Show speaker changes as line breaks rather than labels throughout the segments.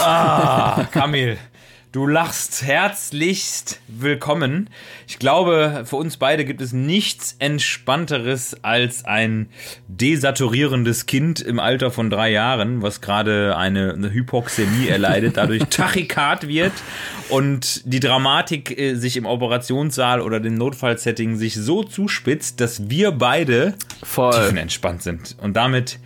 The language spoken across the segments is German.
ah, Kamil. Du lachst herzlichst willkommen. Ich glaube, für uns beide gibt es nichts Entspannteres als ein desaturierendes Kind im Alter von drei Jahren, was gerade eine, eine Hypoxämie erleidet, dadurch Tachykard wird und die Dramatik äh, sich im Operationssaal oder dem Notfallsetting sich so zuspitzt, dass wir beide
Voll.
tiefenentspannt sind. Und damit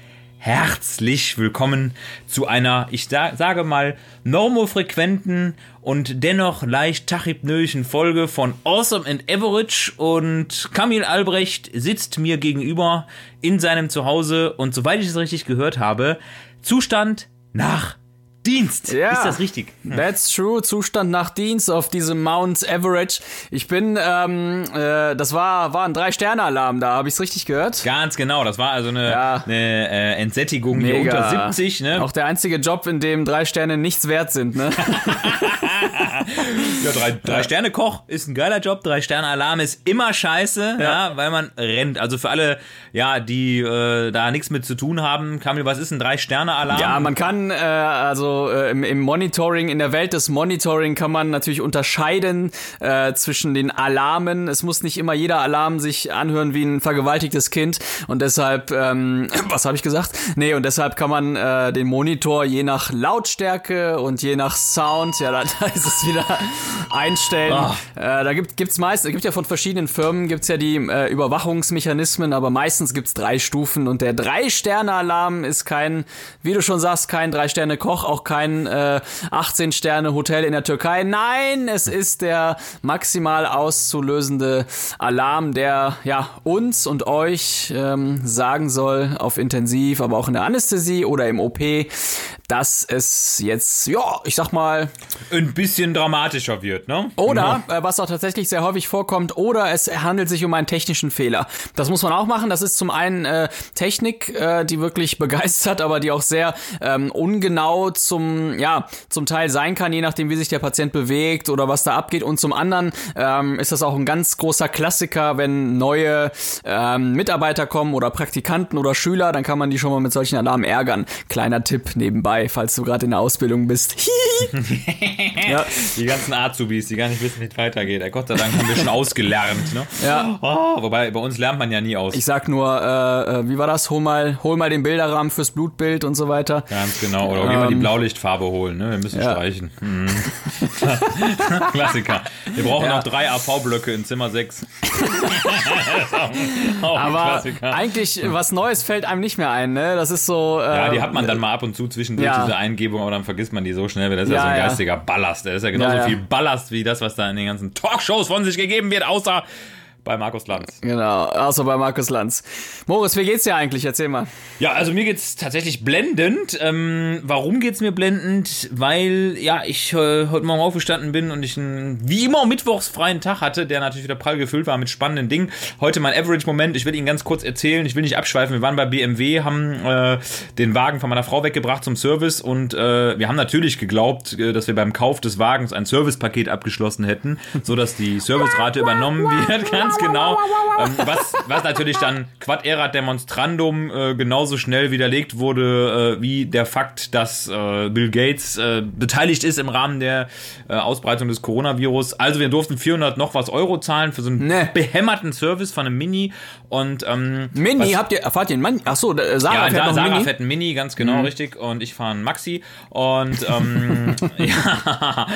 herzlich willkommen zu einer, ich sage mal, normofrequenten und dennoch leicht tachypnoischen Folge von Awesome and Average. Und Kamil Albrecht sitzt mir gegenüber in seinem Zuhause. Und soweit ich es richtig gehört habe, Zustand nach Dienst.
Ja,
ist das richtig?
That's true. Zustand nach Dienst auf diesem Mount Average. Ich bin, ähm, äh, das war, war ein Drei-Sterne-Alarm da, habe ich es richtig gehört?
Ganz genau. Das war also eine,
Ja.
eine äh, Entsättigung hier unter 70. Ne?
Auch der einzige Job, in dem drei Sterne nichts wert sind, ne?
Ja, drei, drei Sterne Koch ist ein geiler Job, drei Sterne Alarm ist immer scheiße, ja. weil man rennt. Also für alle, ja, die äh, da nichts mit zu tun haben, Kamil, was ist ein drei Sterne Alarm?
Ja, man kann, äh, also äh, im, im Monitoring, in der Welt des Monitoring kann man natürlich unterscheiden äh, zwischen den Alarmen. Es muss nicht immer jeder Alarm sich anhören wie ein vergewaltigtes Kind und deshalb, ähm, was habe ich gesagt? Nee, und deshalb kann man äh, den Monitor je nach Lautstärke und je nach Sound, ja, da, da ist es wieder einstellen. Äh, da gibt gibt's meist, es gibt ja von verschiedenen Firmen gibt's ja die äh, Überwachungsmechanismen, aber meistens gibt's drei Stufen und der Drei-Sterne-Alarm ist kein, wie du schon sagst, kein Drei-Sterne-Koch, auch kein äh, 18-Sterne-Hotel in der Türkei. Nein, es ist der maximal auszulösende Alarm, der ja uns und euch ähm, sagen soll auf Intensiv, aber auch in der Anästhesie oder im OP, dass es jetzt, ja, ich sag mal,
Ein bisschen dramatischer wird, ne?
oder, äh, was auch tatsächlich sehr häufig vorkommt, oder es handelt sich um einen technischen Fehler. Das muss man auch machen. Das ist zum einen äh, Technik, äh, die wirklich begeistert, aber die auch sehr ähm, ungenau zum, ja, zum Teil sein kann, je nachdem, wie sich der Patient bewegt oder was da abgeht. Und zum anderen ähm, ist das auch ein ganz großer Klassiker, wenn neue ähm, Mitarbeiter kommen oder Praktikanten oder Schüler, dann kann man die schon mal mit solchen Alarmen ärgern. Kleiner Tipp nebenbei, falls du gerade in der Ausbildung bist. ja.
Die ganzen Azubis, die gar nicht wissen, wie es weitergeht. Ey, Gott sei Dank haben wir schon ausgelernt, ne?
Ja.
Oh, wobei, bei uns lernt man ja nie aus.
Ich sag nur, äh, äh, wie war das? Hol mal, hol mal den Bilderrahmen fürs Blutbild und so weiter.
Ganz genau. Oder geh mal die Blaulichtfarbe holen, ne? Wir müssen
Ähm. ja.
streichen. Mhm. Klassiker. Wir brauchen
Ja.
noch drei AV-Blöcke in Zimmer 6. Auch ein
Aber eigentlich was Neues fällt einem nicht mehr ein, ne? Das ist so. Äh,
Ja, die hat man dann mal ab und zu zwischendurch,
Ja.
diese Eingebung, aber dann vergisst man die so schnell, weil das ist ja,
Ja,
so ein geistiger Ballast. Das ist ja genauso viel Ballast wie das, was da in den ganzen Talkshows von sich gegeben wird, außer bei Markus Lanz.
Genau, außer bei Markus Lanz. Moritz, wie geht's dir eigentlich? Erzähl mal.
Ja, also mir geht's tatsächlich blendend. Ähm, warum geht's mir blendend? Weil, ja, ich äh, heute Morgen aufgestanden bin und ich einen, wie immer, mittwochs freien Tag hatte, der natürlich wieder prall gefüllt war mit spannenden Dingen. Heute mein Average-Moment. Ich will Ihnen ganz kurz erzählen. Ich will nicht abschweifen. Wir waren bei BMW, haben äh, den Wagen von meiner Frau weggebracht zum Service und äh, wir haben natürlich geglaubt, äh, dass wir beim Kauf des Wagens ein Servicepaket abgeschlossen hätten, so dass die Servicerate übernommen wird. Ganz genau. Ähm, was, was natürlich dann Quad erat demonstrandum äh, genauso schnell widerlegt wurde, äh, wie der Fakt, dass äh, Bill Gates äh, beteiligt ist im Rahmen der äh, Ausbreitung des Coronavirus. Also wir durften 400 noch was Euro zahlen für so einen
Nee.
behämmerten Service von einem Mini und ähm,
Mini,
was-
habt ihr, erfahrt ihr einen Mann? Ach so, äh, Sarah
ja,
fährt
da, Sarah
Mini.
fährt einen Mini, ganz genau, richtig. Und ich fahre einen Maxi. Und ähm, ja,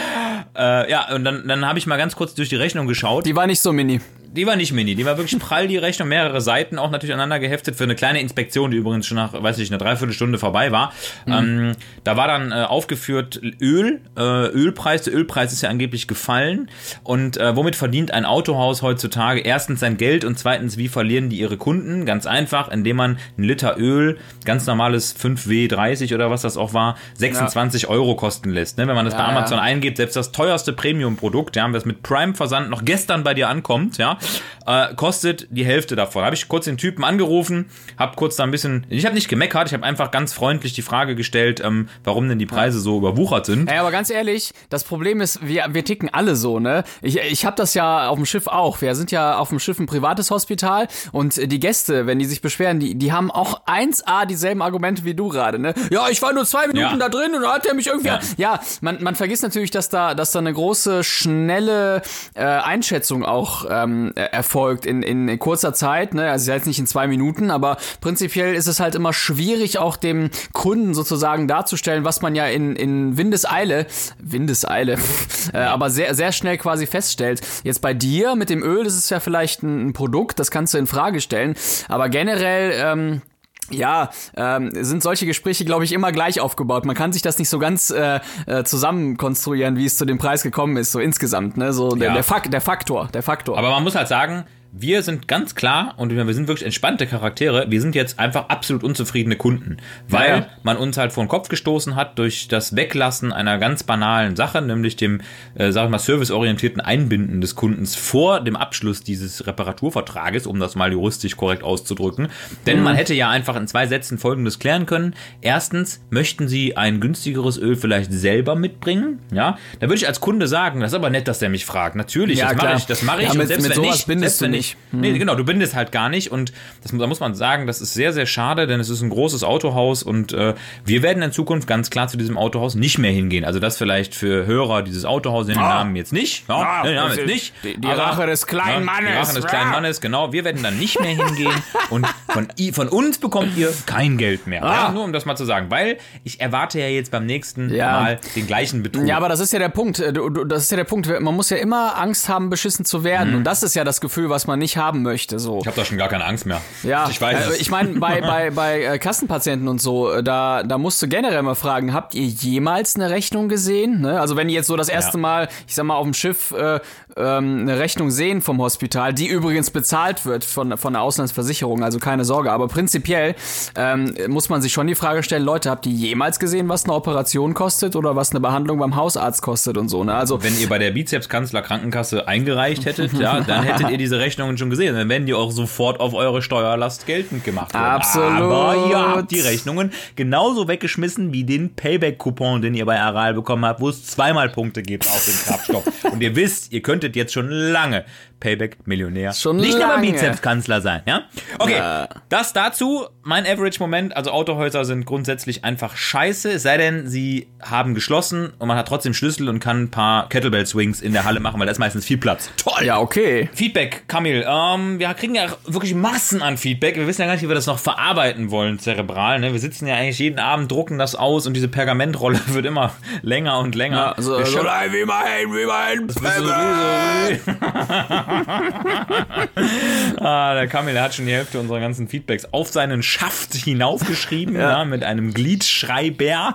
äh, ja, und dann, dann habe ich mal ganz kurz durch die Rechnung geschaut.
Die war nicht so mini.
Die war nicht mini, die war wirklich prall, die Rechnung, mehrere Seiten, auch natürlich aneinander geheftet für eine kleine Inspektion, die übrigens schon nach, weiß ich, einer Dreiviertelstunde vorbei war. Ähm, da war dann äh, aufgeführt Öl, äh, Ölpreis, der Ölpreis ist ja angeblich gefallen. Und äh, womit verdient ein Autohaus heutzutage? Erstens sein Geld und zweitens, wie verlieren die ihre Kunden? Ganz einfach, indem man ein Liter Öl, ganz normales 5W30 oder was das auch war, 26 Euro kosten lässt. Ne? Wenn man das bei
Ja,
Amazon
ja.
eingibt, selbst das teuerste Premium-Produkt, ja, das mit Prime-Versand noch gestern bei dir ankommt, ja, äh, kostet die Hälfte davon. Habe ich kurz den Typen angerufen, habe kurz da ein bisschen, ich habe nicht gemeckert, ich habe einfach ganz freundlich die Frage gestellt, ähm, warum denn die Preise so überwuchert sind.
Ja, aber ganz ehrlich, das Problem ist, wir, wir ticken alle so, ne? Ich, ich habe das ja auf dem Schiff auch. Wir sind ja auf dem Schiff ein privates Hospital und die Gäste, wenn die sich beschweren, die, die haben auch 1A dieselben Argumente wie du gerade, ne? Ja, ich war nur zwei Minuten
Ja.
da drin und dann hat er mich irgendwie. Ja,
Ja.
man, man vergisst natürlich, dass da, dass da eine große, schnelle äh, Einschätzung auch ähm, äh, erfolgt in, in kurzer Zeit, ne? Also jetzt nicht in zwei Minuten, aber prinzipiell ist es halt immer schwierig, auch dem Kunden sozusagen darzustellen, was man ja in, in Windeseile, Windeseile, äh, aber sehr, sehr schnell quasi feststellt. Jetzt bei dir mit dem Öl, das ist ja vielleicht ein, ein Produkt, das kannst du in Frage stellen, aber generell, ähm, ja, ähm, sind solche Gespräche, glaube ich, immer gleich aufgebaut. Man kann sich das nicht so ganz äh, äh, zusammen konstruieren, wie es zu dem Preis gekommen ist, so insgesamt, ne? So der,
Ja.
der, Fak der Faktor, der Faktor.
Aber man muss halt sagen, wir sind ganz klar und wir sind wirklich entspannte Charaktere. Wir sind jetzt einfach absolut unzufriedene Kunden, weil
Ja,
man uns halt vor den Kopf gestoßen hat durch das Weglassen einer ganz banalen Sache, nämlich dem, äh, sag ich mal, serviceorientierten Einbinden des Kundens vor dem Abschluss dieses Reparaturvertrages, um das mal juristisch korrekt auszudrücken. Denn
Mhm.
man hätte ja einfach in zwei Sätzen Folgendes klären können. Erstens, möchten Sie ein günstigeres Öl vielleicht selber mitbringen? Ja, da würde ich als Kunde sagen, das ist aber nett, dass der mich fragt. Natürlich,
Ja,
das mache ich, das mache ich.
Ja,
und
mit-
selbst
mit
wenn
sowas
nicht, selbst wenn
du
nicht. Nee, genau, du bindest halt gar nicht und das, da muss man sagen, das ist sehr, sehr schade, denn es ist ein großes Autohaus und äh, wir werden in Zukunft ganz klar zu diesem Autohaus nicht mehr hingehen. Also das vielleicht für Hörer dieses Autohaus den Namen jetzt nicht. Ja,
Ah,
den Namen jetzt nicht.
die- die Rache des kleinen
ja, Die
Mannes.
Rache des kleinen
Ah.
Mannes, genau. Wir werden dann nicht mehr hingehen und von, von uns bekommt ihr kein Geld mehr.
Ah.
Ja, nur um das mal zu sagen, weil ich erwarte ja jetzt beim nächsten
Ja.
Mal den gleichen Betrug.
Ja, aber das ist ja der Punkt. Äh, das ist ja der Punkt. Man muss ja immer Angst haben, beschissen zu werden. Und das ist ja das Gefühl, was man nicht haben möchte. So.
Ich habe da schon gar keine Angst mehr.
Ja,
ich weiß.
äh, ich meine, bei, bei, bei äh, Kassenpatienten und so, äh, da, da musst du generell mal fragen, habt ihr jemals eine Rechnung gesehen? Ne? Also wenn die jetzt so das erste
Ja.
Mal, ich sag mal, auf dem Schiff äh, ähm, eine Rechnung sehen vom Hospital, die übrigens bezahlt wird von, von der Auslandsversicherung, also keine Sorge. Aber prinzipiell ähm, muss man sich schon die Frage stellen, Leute, habt ihr jemals gesehen, was eine Operation kostet oder was eine Behandlung beim Hausarzt kostet und so? Ne? Also
wenn ihr bei der Bizepskanzler Krankenkasse eingereicht hättet, ja, dann hättet ihr diese Rechnungen schon gesehen. Dann werden die auch sofort auf eure Steuerlast geltend gemacht werden.
Absolut.
Aber ihr habt die Rechnungen genauso weggeschmissen wie den Payback-Coupon, den ihr bei Aral bekommen habt, wo es zweimal Punkte gibt auf den Kraftstoff. Und ihr wisst, ihr könntet jetzt schon lange Payback-Millionär.
Schon
Nicht nur beim
lange.
Bizepskanzler sein, ja? Okay, das dazu. Mein Average-Moment, also Autohäuser sind grundsätzlich einfach scheiße, es sei denn, sie haben geschlossen und man hat trotzdem Schlüssel und kann ein paar Kettlebell-Swings in der Halle machen, weil da ist meistens viel Platz. Toll!
ja, okay.
Feedback, Kamil. Ähm, wir kriegen ja wirklich Massen an Feedback. Wir wissen ja gar nicht, wie wir das noch verarbeiten wollen, zerebral. Ne? Wir sitzen ja eigentlich jeden Abend, drucken das aus und diese Pergamentrolle wird immer länger und länger.
Ja, so,
Wir
so
schöpfen-
leid wie mein, wie mein
ah, der Kamil, der hat schon die Hälfte unserer ganzen Feedbacks auf seinen Schaft hinaufgeschrieben, ja. mit einem Gliedschreiber.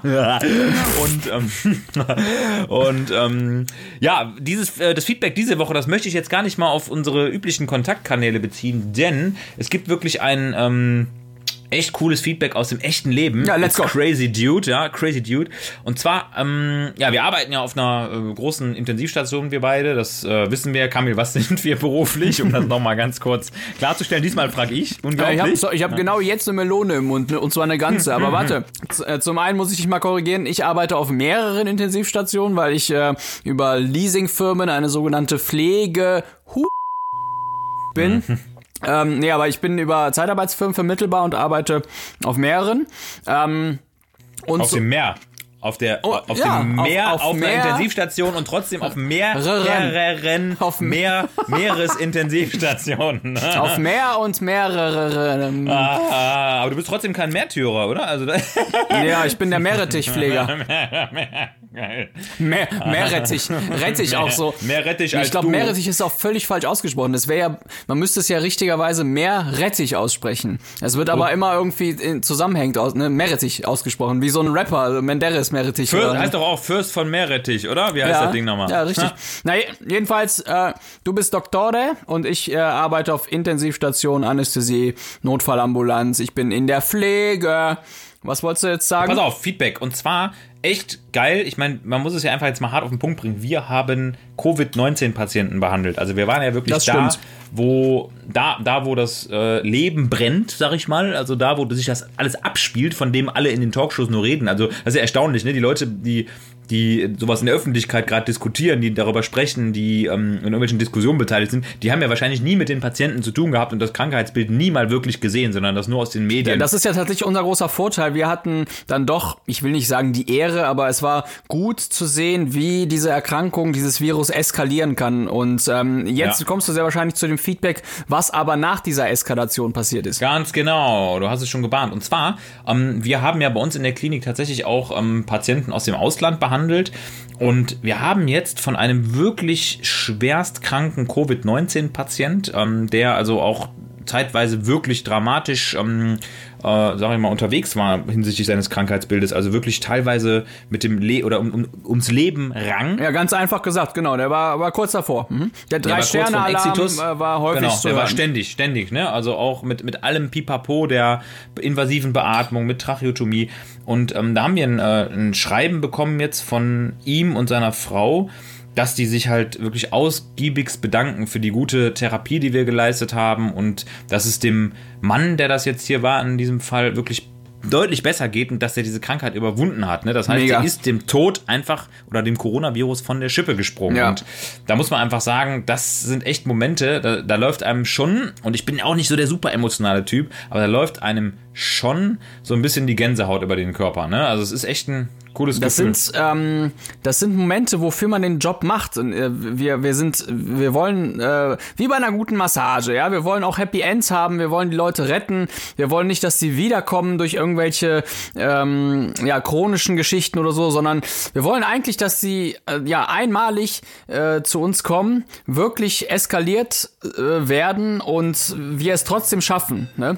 und ähm, und ähm, ja, dieses äh, das Feedback diese Woche, das möchte ich jetzt gar nicht mal auf unsere üblichen Kontaktkanäle beziehen, denn es gibt wirklich ein ähm, echt cooles Feedback aus dem echten Leben.
Ja, let's
It's
go.
Crazy Dude, ja, Crazy Dude. Und zwar, ähm, ja, wir arbeiten ja auf einer äh, großen Intensivstation, wir beide. Das äh, wissen wir. Kamil, was sind wir beruflich? Um das nochmal ganz kurz klarzustellen. Diesmal frage ich.
Ja, ich
Unglaublich.
habe hab genau jetzt eine Melone im Mund, ne, und zwar eine ganze. Aber warte, z- äh, zum einen muss ich dich mal korrigieren, ich arbeite auf mehreren Intensivstationen, weil ich äh, über Leasingfirmen eine sogenannte Pflege bin. ähm, nee, aber ich bin über Zeitarbeitsfirmen vermittelbar und arbeite auf mehreren. Ähm, und
auf
so-
dem Meer. Auf, der,
Oh,
auf
ja,
dem Meer,
auf-
auf,
auf
einer
Meer.
Intensivstation und trotzdem auf
Reren.
mehreren
Auf-
mehr, Meeresintensivstationen. ne?
auf mehr und mehrere. Ähm,
Ah, aber du bist trotzdem kein Märtyrer, oder? Also,
Ja, ich bin der Meerrettichpfleger.
Geil.
Meer, Meerrettich. Rettich auch so.
Mehr Rettich
Ich
als
glaube,
du.
Meerrettich ist auch völlig falsch ausgesprochen. Das wäre ja, man müsste es ja richtigerweise Meerrettich aussprechen. Es wird aber immer irgendwie zusammenhängend aus, ne, Meerrettich ausgesprochen, wie so ein Rapper, also Menderes Meerrettich.
Fürst,
oder-
heißt doch auch Fürst von Meerrettich, oder? Wie heißt
ja,
das Ding nochmal?
Ja, richtig. Na, jedenfalls, äh, du bist Doktore und ich äh, arbeite auf Intensivstation, Anästhesie, Notfallambulanz. Ich bin in der Pflege. Was wolltest du jetzt sagen?
Pass auf, Feedback. Und zwar, echt geil. Ich meine, man muss es ja einfach jetzt mal hart auf den Punkt bringen. Wir haben Covid-19-Patienten behandelt. Also wir waren ja wirklich
Das
da,
stimmt.
wo da, da, wo das äh, Leben brennt, sag ich mal. Also da, wo sich das alles abspielt, von dem alle in den Talkshows nur reden. Also das ist ja erstaunlich, ne? Die Leute, die die sowas in der Öffentlichkeit gerade diskutieren, die darüber sprechen, die ähm, in irgendwelchen Diskussionen beteiligt sind, die haben ja wahrscheinlich nie mit den Patienten zu tun gehabt und das Krankheitsbild nie mal wirklich gesehen, sondern das nur aus den Medien.
Das ist ja tatsächlich unser großer Vorteil. Wir hatten dann doch, ich will nicht sagen die Ehre, aber es war gut zu sehen, wie diese Erkrankung, dieses Virus eskalieren kann. Und ähm, jetzt
Ja.
kommst du sehr wahrscheinlich zu dem Feedback, was aber nach dieser Eskalation passiert ist.
Ganz genau, du hast es schon gebahnt. Und zwar, ähm, wir haben ja bei uns in der Klinik tatsächlich auch ähm, Patienten aus dem Ausland behandelt. Und wir haben jetzt von einem wirklich schwerst kranken Covid-19-Patient, ähm, der also auch zeitweise wirklich dramatisch, ähm, äh, sag ich mal, unterwegs war hinsichtlich seines Krankheitsbildes, also wirklich teilweise mit dem Le oder um, um, ums Leben rang.
Ja, ganz einfach gesagt, genau. Der war, war kurz davor. Mhm. Der
war vorm
Drei-Sterne-Alarm
Exitus.
äh, war häufig
genau,
zu
der war
hören.
ständig, ständig, ne? Also auch mit, mit allem Pipapo der invasiven Beatmung, mit Tracheotomie. Und ähm, da haben wir ein, äh, ein Schreiben bekommen jetzt von ihm und seiner Frau, dass die sich halt wirklich ausgiebigst bedanken für die gute Therapie, die wir geleistet haben und dass es dem Mann, der das jetzt hier war, in diesem Fall wirklich deutlich besser geht und dass er diese Krankheit überwunden hat. Ne? Das heißt,
Mega.
er ist dem Tod einfach oder dem Coronavirus von der Schippe gesprungen.
Ja.
Und da muss man einfach sagen, das sind echt Momente, da, da läuft einem schon, und ich bin auch nicht so der super emotionale Typ, aber da läuft einem schon so ein bisschen die Gänsehaut über den Körper. Ne? Also es ist echt ein cooles
Das
Gefühl.
sind, ähm, das sind Momente, wofür man den Job macht. Und, äh, wir, wir sind, wir wollen, äh, wie bei einer guten Massage, ja, wir wollen auch Happy Ends haben, wir wollen die Leute retten, wir wollen nicht, dass sie wiederkommen durch irgendwelche, ähm, ja, chronischen Geschichten oder so, sondern wir wollen eigentlich, dass sie, äh, ja, einmalig äh, zu uns kommen, wirklich eskaliert äh, werden und wir es trotzdem schaffen, ne?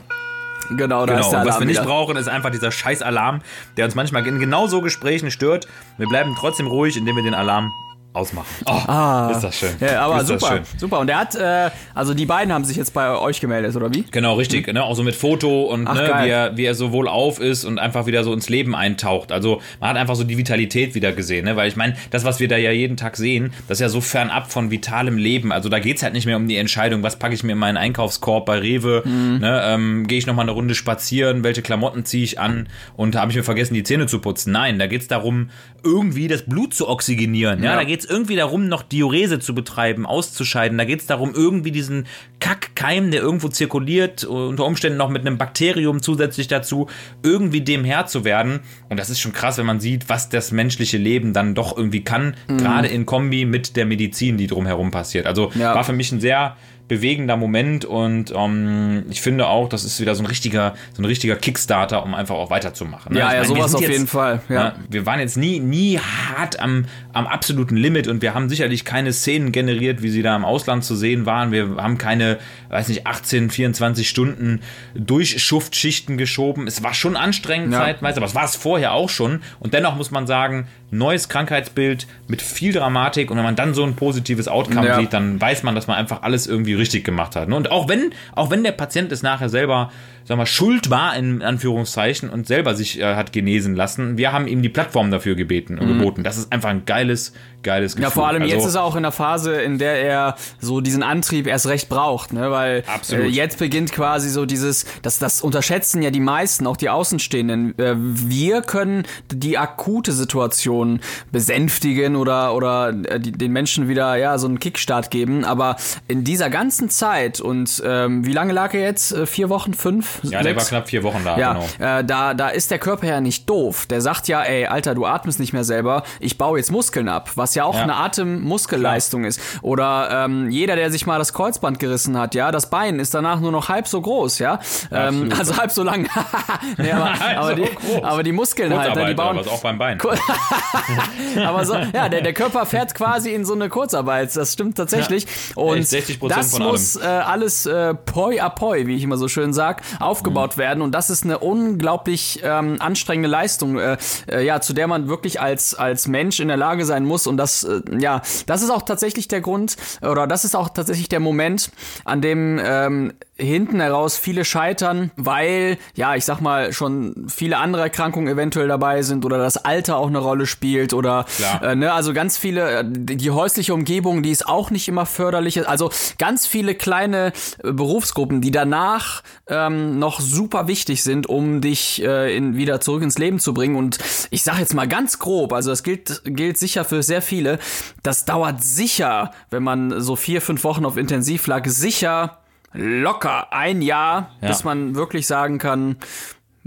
Genau, da
Genau,
ist der
und was
Alarm
wir nicht
wieder.
brauchen, ist einfach dieser scheiß Alarm, der uns manchmal in genau so Gesprächen stört. Wir bleiben trotzdem ruhig, indem wir den Alarm ausmachen. Oh, ist das schön.
Ah. Ja, aber
ist
super, super. Und der hat, äh, also die beiden haben sich jetzt bei euch gemeldet, oder wie?
Genau, richtig. Ne? Auch so mit Foto und
Ach,
ne, wie, er, wie er so wohlauf ist und einfach wieder so ins Leben eintaucht. Also man hat einfach so die Vitalität wieder gesehen. Ne? Weil ich meine, das, was wir da ja jeden Tag sehen, das ist ja so fernab von vitalem Leben. Also da geht's halt nicht mehr um die Entscheidung, was packe ich mir in meinen Einkaufskorb bei Rewe,
Mhm.
ne? ähm, gehe ich nochmal eine Runde spazieren, welche Klamotten ziehe ich an und habe ich mir vergessen, die Zähne zu putzen. Nein, da geht's darum, irgendwie das Blut zu oxygenieren. Ja,
Ja.
da geht's irgendwie darum, noch Diurese zu betreiben, auszuscheiden. Da geht's darum, irgendwie diesen Kackkeim, der irgendwo zirkuliert, unter Umständen noch mit einem Bakterium zusätzlich dazu, irgendwie dem Herr zu werden. Und das ist schon krass, wenn man sieht, was das menschliche Leben dann doch irgendwie kann,
Mhm.
gerade in Kombi mit der Medizin, die drumherum passiert. Also
Ja.
war für mich ein sehr bewegender Moment und ähm, ich finde auch, das ist wieder so ein richtiger, so ein richtiger Kickstarter, um einfach auch weiterzumachen. ne?
Ja,
Ich
ja,
meine,
sowas auf
jetzt-
jeden Fall. Ja.
ja, wir waren jetzt nie, nie hart am, am absoluten Limit und wir haben sicherlich keine Szenen generiert, wie sie da im Ausland zu sehen waren. Wir haben keine, weiß nicht, 18, 24 Stunden Durchschuftschichten geschoben. Es war schon anstrengend
Ja.
zeitweise, aber es war es vorher auch schon. Und dennoch muss man sagen, neues Krankheitsbild mit viel Dramatik und wenn man dann so ein positives Outcome
Ja.
sieht, dann weiß man, dass man einfach alles irgendwie richtig gemacht hat. ne? Und auch wenn, auch wenn der Patient es nachher selber, sag mal, schuld war, in Anführungszeichen, und selber sich äh, hat genesen lassen, wir haben ihm die Plattform dafür gebeten und geboten. Das ist einfach ein geiles, geiles Gefühl.
Mhm. Ja, vor allem
Also,
jetzt ist er auch in der Phase, in der er so diesen Antrieb erst recht braucht, ne? Weil äh, jetzt beginnt quasi so dieses, das, das unterschätzen ja die meisten, auch die Außenstehenden. Äh, wir können die akute Situation besänftigen oder oder äh, die, den Menschen wieder ja so einen Kickstart geben. Aber in dieser ganzen Zeit und ähm, wie lange lag er jetzt? Äh, Vier Wochen, fünf?
Ja, der war knapp vier Wochen da,
Ja,
genau.
äh, da, da ist der Körper ja nicht doof. Der sagt ja, ey, Alter, du atmest nicht mehr selber, ich baue jetzt Muskeln ab, was ja auch
Ja.
eine Atemmuskelleistung ist. Oder ähm, jeder, der sich mal das Kreuzband gerissen hat, ja, das Bein ist danach nur noch halb so groß, ja. Ähm, also halb so lang. nee, aber, aber,
so
die, aber die Muskeln halt, ne, die bauen.
was auch beim Bein.
aber so, ja, der, der Körper fährt quasi in so eine Kurzarbeit. Das stimmt tatsächlich. Und
Echt, 60%
das
von
muss äh, alles äh, poi a poi, wie ich immer so schön sag, aufgebaut
Mhm.
werden. Und das ist eine unglaublich ähm, anstrengende Leistung, äh, äh, ja, zu der man wirklich als, als Mensch in der Lage sein muss. Und das, äh, ja, das ist auch tatsächlich der Grund, oder das ist auch tatsächlich der Moment, an dem ähm, hinten heraus viele scheitern, weil, ja, ich sag mal, schon viele andere Erkrankungen eventuell dabei sind oder das Alter auch eine Rolle spielt oder, äh, ne, also ganz viele, äh, die häusliche Umgebung, die ist auch nicht immer förderlich. Also ganz viele kleine äh, Berufsgruppen, die danach ähm, noch super wichtig sind, um dich äh, in, wieder zurück ins Leben zu bringen. Und ich sag jetzt mal ganz grob, also das gilt, gilt sicher für sehr viele, das dauert sicher, wenn man so vier, fünf Wochen auf Intensiv lag, sicher locker ein Jahr, ja. bis man wirklich sagen kann,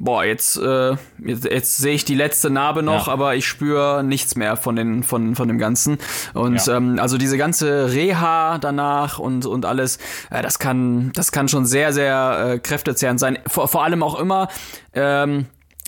boah, jetzt, äh, jetzt, jetzt sehe ich die letzte Narbe noch, ja. aber ich spüre nichts mehr von, den, von, von dem Ganzen. Und ja. ähm, also diese ganze Reha danach und, und alles, äh, das kann, das kann schon sehr, sehr äh, kräftezehrend sein. Vor, vor allem auch immer, ähm,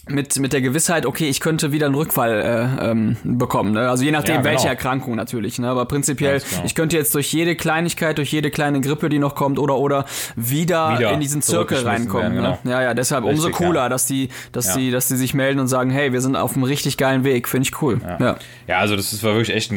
mit, mit der Gewissheit, okay, ich könnte wieder einen Rückfall äh, ähm, bekommen. Ne? Also je nachdem, ja, genau. welche Erkrankung natürlich. Ne? Aber prinzipiell, genau. ich könnte jetzt durch jede Kleinigkeit, durch jede kleine Grippe, die noch kommt, oder oder wieder, wieder in diesen Zirkel reinkommen. Werden, ne? genau. Ja, ja, deshalb richtig, umso cooler, ja. dass die, dass ja. die, dass die sich melden und sagen, hey, wir sind auf einem richtig geilen Weg. Finde ich cool.
Ja. ja. Ja. also das war wirklich echt ein,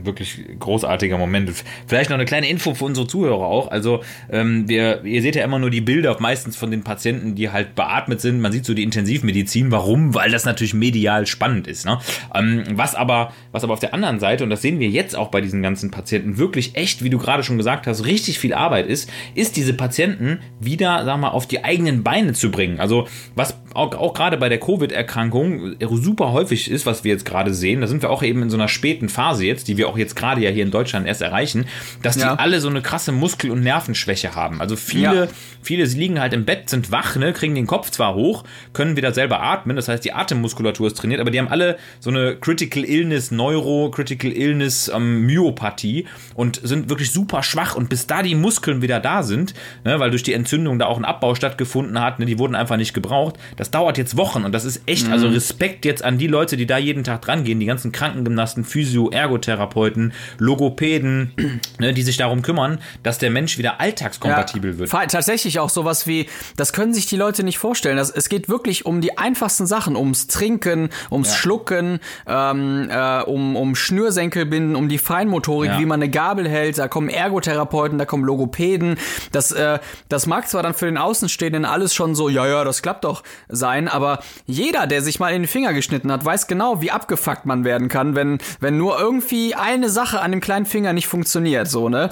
ein, wirklich großartiger Moment. Vielleicht noch eine kleine Info für unsere Zuhörer auch. Also ähm, wir, ihr seht ja immer nur die Bilder meistens von den Patienten, die halt beatmet sind. Man sieht so die Intensivmedizin Medizin. Warum? Weil das natürlich medial spannend ist. Ne? Ähm, was, aber, was aber auf der anderen Seite, und das sehen wir jetzt auch bei diesen ganzen Patienten, wirklich echt, wie du gerade schon gesagt hast, richtig viel Arbeit ist, ist diese Patienten wieder, sag mal, auf die eigenen Beine zu bringen. Also was auch, auch gerade bei der Covid-Erkrankung super häufig ist, was wir jetzt gerade sehen, da sind wir auch eben in so einer späten Phase jetzt, die wir auch jetzt gerade ja hier in Deutschland erst erreichen, dass ja. die alle so eine krasse Muskel- und Nervenschwäche haben. Also viele, ja. viele liegen halt im Bett, sind wach, ne, kriegen den Kopf zwar hoch, können wieder selber atmen, das heißt die Atemmuskulatur ist trainiert, aber die haben alle so eine Critical Illness, Neuro, Critical Illness, ähm, Myopathie und sind wirklich super schwach und bis da die Muskeln wieder da sind, ne, weil durch die Entzündung da auch ein Abbau stattgefunden hat, ne, die wurden einfach nicht gebraucht, das dauert jetzt Wochen und das ist echt, also mhm. also Respekt jetzt an die Leute, die da jeden Tag dran gehen, die ganzen Krankengymnasten, Physio, Ergotherapeuten, Logopäden, ne, die sich darum kümmern, dass der Mensch wieder alltagskompatibel ja, wird.
Tatsächlich auch sowas wie, das können sich die Leute nicht vorstellen. Das, es geht wirklich um die einfachsten Sachen, ums Trinken, ums ja. Schlucken, ähm, äh, um, um Schnürsenkelbinden, um die Feinmotorik, ja. wie man eine Gabel hält. Da kommen Ergotherapeuten, da kommen Logopäden. Das, äh, das mag zwar dann für den Außenstehenden alles schon so, ja, ja, das klappt doch sein, aber jeder, der sich mal in den Finger geschnitten hat, weiß genau, wie abgefuckt man werden kann, wenn, wenn nur irgendwie eine Sache an dem kleinen Finger nicht funktioniert, so, ne?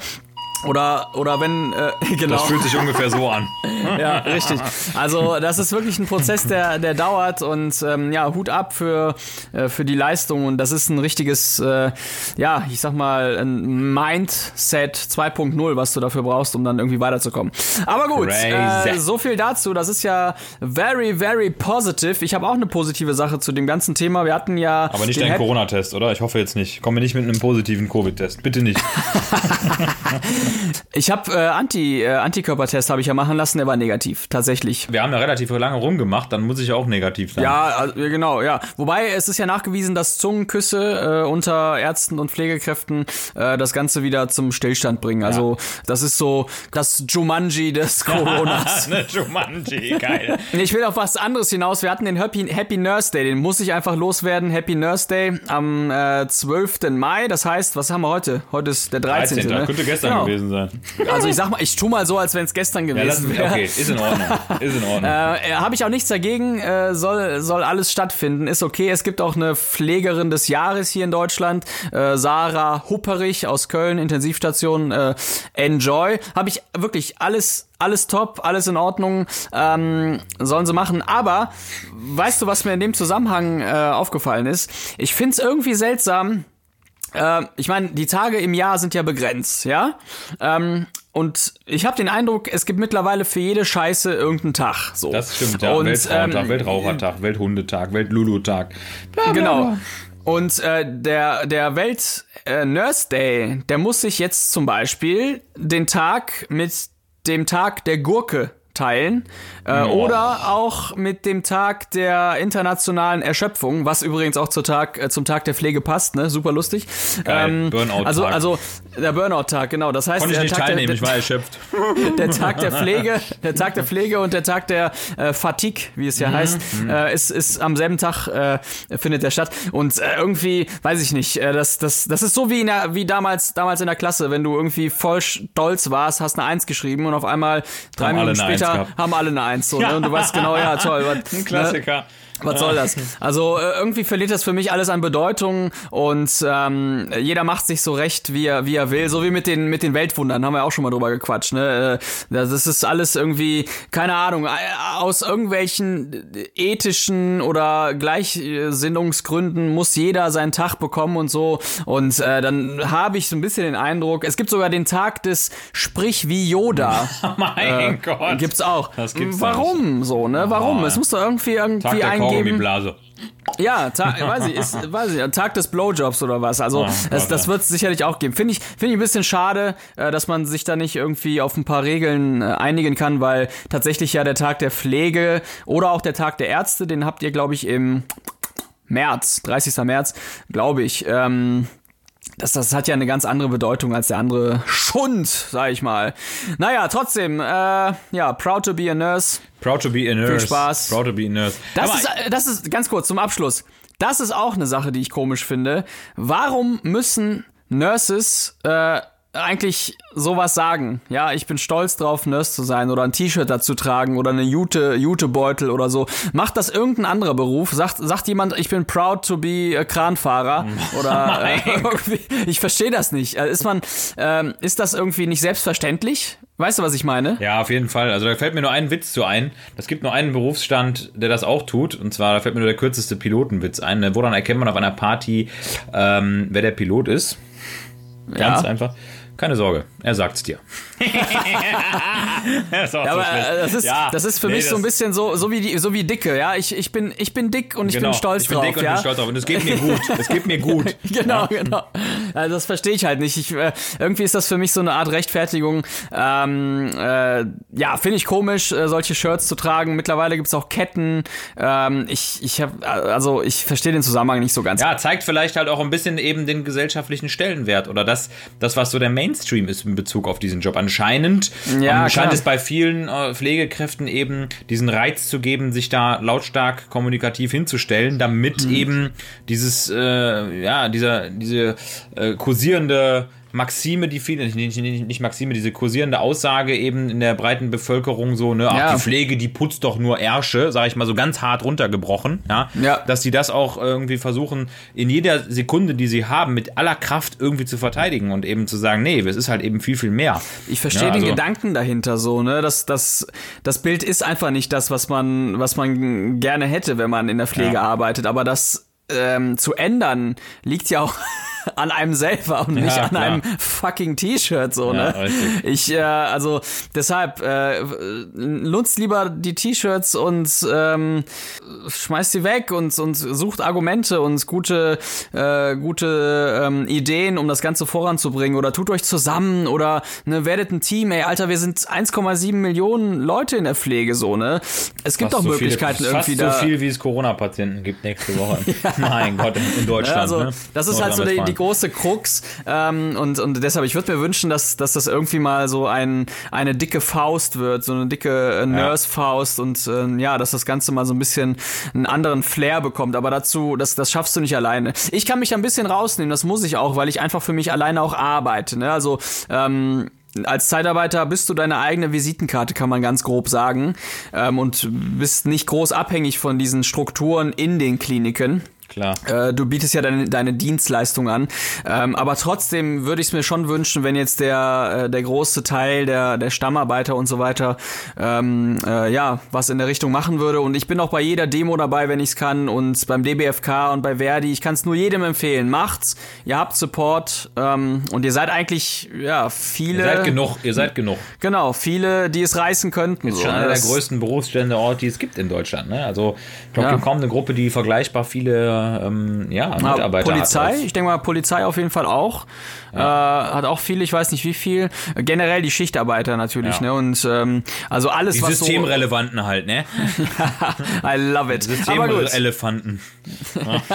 Oder, oder wenn, äh,
genau. Das fühlt sich ungefähr so an.
ja, richtig. Also das ist wirklich ein Prozess, der, der dauert und ähm, ja, Hut ab für, äh, für die Leistung und das ist ein richtiges, äh, ja, ich sag mal, ein Mindset 2.0, was du dafür brauchst, um dann irgendwie weiterzukommen. Aber gut, äh, so viel dazu. Das ist ja very, very positive. Ich habe auch eine positive Sache zu dem ganzen Thema. Wir hatten ja.
Aber nicht dein Corona-Test, oder? Ich hoffe jetzt nicht. Komm mir nicht mit einem positiven Covid-Test. Bitte nicht.
Ich habe äh, Anti, äh, Antikörpertest habe ich ja machen lassen, der war negativ, tatsächlich.
Wir haben ja relativ lange rumgemacht, dann muss ich auch negativ sein.
Ja, also, genau, ja. Wobei es ist ja nachgewiesen, dass Zungenküsse äh, unter Ärzten und Pflegekräften äh, das Ganze wieder zum Stillstand bringen. Also ja. das ist so das Jumanji des Coronas.
ne, Jumanji, geil.
Ich will auf was anderes hinaus. Wir hatten den Happy, Happy Nurse Day, den muss ich einfach loswerden. Happy Nurse Day am äh, 12. Mai. Das heißt, was haben wir heute? Heute ist der 13. 13.
Ne? Könnte gestern genau. gewesen sein.
Also ich sag mal, ich tu mal so, als wenn es gestern gewesen wäre. Ja, okay,
ist in Ordnung. Ist in Ordnung.
äh, Habe ich auch nichts dagegen, äh, soll, soll alles stattfinden, ist okay. Es gibt auch eine Pflegerin des Jahres hier in Deutschland, äh, Sarah Hupperich aus Köln, Intensivstation äh, Enjoy. Habe ich wirklich alles alles top, alles in Ordnung, ähm, sollen sie machen. Aber weißt du, was mir in dem Zusammenhang äh, aufgefallen ist? Ich find's irgendwie seltsam, äh, ich meine, die Tage im Jahr sind ja begrenzt, ja? Ähm, und ich habe den Eindruck, es gibt mittlerweile für jede Scheiße irgendeinen Tag. So.
Das stimmt, ja. Und, Weltfrauentag, ähm, Weltrauchertag, Welthundetag, Weltlulu-Tag.
Genau. Und äh, der, der Welt äh, Nurse Day, der muss sich jetzt zum Beispiel den Tag mit dem Tag der Gurke teilen. Äh, Oder auch mit dem Tag der internationalen Erschöpfung, was übrigens auch zur Tag, äh, zum Tag der Pflege passt, ne? Super lustig.
Geil, Burnout-Tag.
Also, also der Burnout-Tag, genau. Das heißt,
Konnte ich
der
nicht
Tag
teilnehmen,
der,
ich war erschöpft.
der Tag der Pflege, der Tag der Pflege und der Tag der äh, Fatigue, wie es ja
Mhm,
heißt, äh, ist, ist am selben Tag äh, findet der statt. Und äh, irgendwie, weiß ich nicht, äh, das, das, das ist so wie, in der, wie damals, damals in der Klasse, wenn du irgendwie voll stolz warst, hast eine Eins geschrieben und auf einmal drei Minuten später
gehabt.
haben alle eine Eins. So, ne? Und du weißt genau, ja, toll. Was,
Ein Klassiker.
Was soll das? Also äh, irgendwie verliert das für mich alles an Bedeutung und ähm, jeder macht sich so recht, wie er, wie er will. So wie mit den, mit den Weltwundern, haben wir auch schon mal drüber gequatscht. Ne? Äh, Das ist alles irgendwie, keine Ahnung, äh, aus irgendwelchen ethischen oder Gleichsinnungsgründen muss jeder seinen Tag bekommen und so. Und äh, dann habe ich so ein bisschen den Eindruck, es gibt sogar den Tag des Sprich wie Yoda.
mein Gott.
Gibt's auch.
Das gibt's
Warum so, ne? Warum?
Oh,
es muss doch irgendwie
Tag
eingeben.
Kaugummiblase.
Ja, Tag, weiß ich, ist, weiß ich, Tag des Blowjobs oder was. Also
Oh
das, das wird es sicherlich auch geben. Finde ich, finde ich ein bisschen schade, äh, dass man sich da nicht irgendwie auf ein paar Regeln äh, einigen kann, weil tatsächlich ja der Tag der Pflege oder auch der Tag der Ärzte, den habt ihr, glaube ich, im März, 30. März, glaube ich. Ähm, das, das hat ja eine ganz andere Bedeutung als der andere Schund, sag ich mal. Naja, trotzdem, äh, ja, proud to be a nurse.
Proud to be a nurse.
Spaß.
Proud to be a nurse.
Das
Aber-
ist, das ist ganz kurz zum Abschluss. Das ist auch eine Sache, die ich komisch finde. Warum müssen Nurses äh, eigentlich sowas sagen? Ja, ich bin stolz drauf, Nurse zu sein oder ein T-Shirt dazu tragen oder eine Jute, Jutebeutel oder so. Macht das irgendein anderer Beruf? Sagt, sagt jemand, ich bin proud to be Kranfahrer oder äh, irgendwie, ich verstehe das nicht. Äh, Ist man, ähm, ist das irgendwie nicht selbstverständlich? Weißt du, was ich meine?
Ja, auf jeden Fall. Also da fällt mir nur ein Witz zu ein. Es gibt nur einen Berufsstand, der das auch tut. Und zwar, da fällt mir nur der kürzeste Pilotenwitz ein. ne? Woran erkennt man auf einer Party, ähm, wer der Pilot ist? Ganz
Ja.
einfach. Keine Sorge, er sagt's dir. ja, ist auch
Ja, aber äh, das ist,
Ja,
das ist für
nee,
mich so ein
das-
bisschen so, so wie die, so wie Dicke, ja. Ich, ich bin, ich bin dick und ich
Genau,
bin stolz
ich bin
drauf,
dick und
ja.
bin stolz drauf. Und es geht mir gut. Es geht mir gut.
Genau, genau. Also das verstehe ich halt nicht. Ich, äh, irgendwie ist das für mich so eine Art Rechtfertigung. Ähm, äh, ja, finde ich komisch, äh, solche Shirts zu tragen. Mittlerweile gibt's auch Ketten. Ähm, ich, ich habe, also ich verstehe den Zusammenhang nicht so ganz.
Ja, zeigt vielleicht halt auch ein bisschen eben den gesellschaftlichen Stellenwert oder das, das was so der Mainstream ist in Bezug auf diesen Job. Anscheinend
Ja,
ähm, scheint
klar.
es bei vielen äh, Pflegekräften eben diesen Reiz zu geben, sich da lautstark kommunikativ hinzustellen, damit
Mhm.
eben dieses, äh, ja, dieser, diese äh, kursierende Maxime, die viele, nicht, nicht, nicht Maxime, diese kursierende Aussage eben in der breiten Bevölkerung so, ne, ach,
Ja.
die Pflege, die putzt doch nur Ärsche, sage ich mal so ganz hart runtergebrochen, ja,
Ja.
dass die das auch irgendwie versuchen, in jeder Sekunde, die sie haben, mit aller Kraft irgendwie zu verteidigen und eben zu sagen, nee, es ist halt eben viel, viel mehr.
Ich verstehe
Ja,
den
also-
Gedanken dahinter so, ne? Das, das, das Bild ist einfach nicht das, was man, was man gerne hätte, wenn man in der Pflege
Ja.
arbeitet. Aber das ähm, zu ändern liegt ja auch an einem selber und nicht an
klar.
einem fucking T-Shirt so,
Ja,
ne?
richtig.
Ich, äh, also deshalb äh, nutzt lieber die T-Shirts und ähm, schmeißt sie weg und, und sucht Argumente und gute, äh, gute ähm, Ideen, um das Ganze voranzubringen oder tut euch zusammen oder ne, werdet ein Team, ey, Alter, wir sind 1,7 Millionen Leute in der Pflege so, ne? Es gibt
Fast
auch
so
Möglichkeiten
viele,
irgendwie da.
so viel, wie es Corona-Patienten gibt nächste Woche. mein Gott, in, in Deutschland.
Ja, also,
ne?
das ist halt so die, die große Krux. Ähm, und, und deshalb, ich würde mir wünschen, dass, dass das irgendwie mal so ein, eine dicke Faust wird, so eine dicke äh, Nurse-Faust und äh, ja, dass das Ganze mal so ein bisschen einen anderen Flair bekommt. Aber dazu, das, das schaffst du nicht alleine. Ich kann mich da ein bisschen rausnehmen, das muss ich auch, weil ich einfach für mich alleine auch arbeite. Ne? Also, ähm, als Zeitarbeiter bist du deine eigene Visitenkarte, kann man ganz grob sagen. Ähm, und bist nicht groß abhängig von diesen Strukturen in den Kliniken.
Klar.
Äh, du bietest ja deine, deine Dienstleistung an. Ähm, aber trotzdem würde ich es mir schon wünschen, wenn jetzt der, äh, der große Teil der, der Stammarbeiter und so weiter ähm, äh, ja, was in der Richtung machen würde. Und ich bin auch bei jeder Demo dabei, wenn ich es kann. Und beim DBFK und bei Verdi. Ich kann es nur jedem empfehlen. Macht's. Ihr habt Support. Ähm, und ihr seid eigentlich, ja, viele.
Ihr seid genug, ihr seid genug.
Genau, viele, die es reißen könnten.
Das ist
so,
schon
ne?
einer der größten Berufsständeorte, die es gibt in Deutschland. Ne? Also ich glaube,
Ja.
kaum eine Gruppe, die vergleichbar viele ähm, ja, Mitarbeiter
Polizei,
hat.
ich denke mal Polizei auf jeden Fall auch. Äh, hat auch viel, ich weiß nicht wie viel. Generell die Schichtarbeiter natürlich,
Ja.
ne? Und ähm, also alles,
Die
was
Systemrelevanten halt, ne?
so. I love it.
Systemelefanten.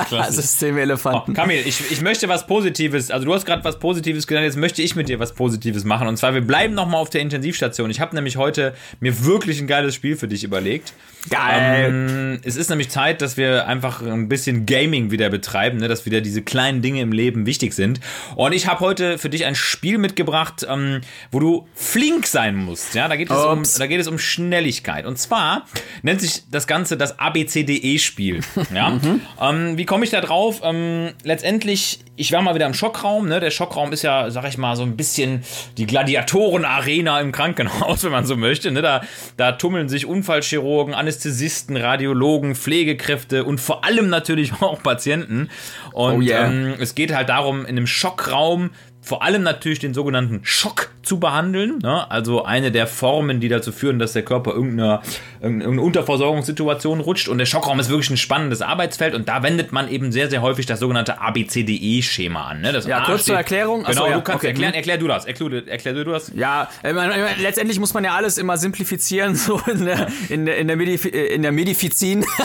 Ja.
Systemelefanten.
Kamil, ich, ich möchte was Positives, also du hast gerade was Positives genannt, jetzt möchte ich mit dir was Positives machen. Und zwar, wir bleiben nochmal auf der Intensivstation. Ich habe nämlich heute mir wirklich ein geiles Spiel für dich überlegt.
Geil.
Ähm, es ist nämlich Zeit, dass wir einfach ein bisschen Gaming wieder betreiben, ne? dass wieder diese kleinen Dinge im Leben wichtig sind. Und ich habe heute für dich ein Spiel mitgebracht, ähm, wo du flink sein musst. Ja, da geht, es um, da geht es um Schnelligkeit. Und zwar nennt sich das Ganze das ABCDE-Spiel. Ja?
Mhm.
ähm, wie komme ich da drauf? Ähm, letztendlich, ich war mal wieder im Schockraum. Ne? Der Schockraum ist ja, sag ich mal, so ein bisschen die Gladiatoren-Arena im Krankenhaus, wenn man so möchte. Ne? Da, da tummeln sich Unfallchirurgen, Anästhesisten, Radiologen, Pflegekräfte und vor allem natürlich auch Patienten. Und
Oh yeah.
ähm, es geht halt darum, in einem Schockraum vor allem natürlich den sogenannten Schock zu behandeln. Ne? Also eine der Formen, die dazu führen, dass der Körper irgendeine, irgendeine Unterversorgungssituation rutscht. Und der Schockraum ist wirklich ein spannendes Arbeitsfeld. Und da wendet man eben sehr, sehr häufig das sogenannte ABCDE-Schema an. Ne? Das
Ja, kurz zur
steht-
Erklärung. Ach
Genau,
ja,
du kannst
okay.
erklären. Erklär du das. Erklär, du- erklär du das.
Ja, man, äh, letztendlich muss man ja alles immer simplifizieren, so in der, in der, in der, Medif äh, in der Medifizin.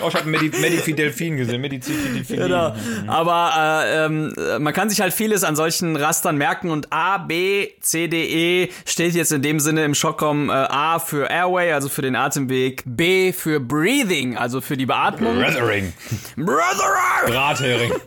Oh, ich habe Medi Medifidelfin gesehen. Medifidelfin.
Genau. Aber äh, ähm, äh, man kann sich halt vieles an solchen Rastern merken und A, B, C, D, E steht jetzt in dem Sinne im Schockraum äh, A für Airway, also für den Atemweg, B für Breathing, also für die Beatmung.
Weathering.
Brother!
Brathering.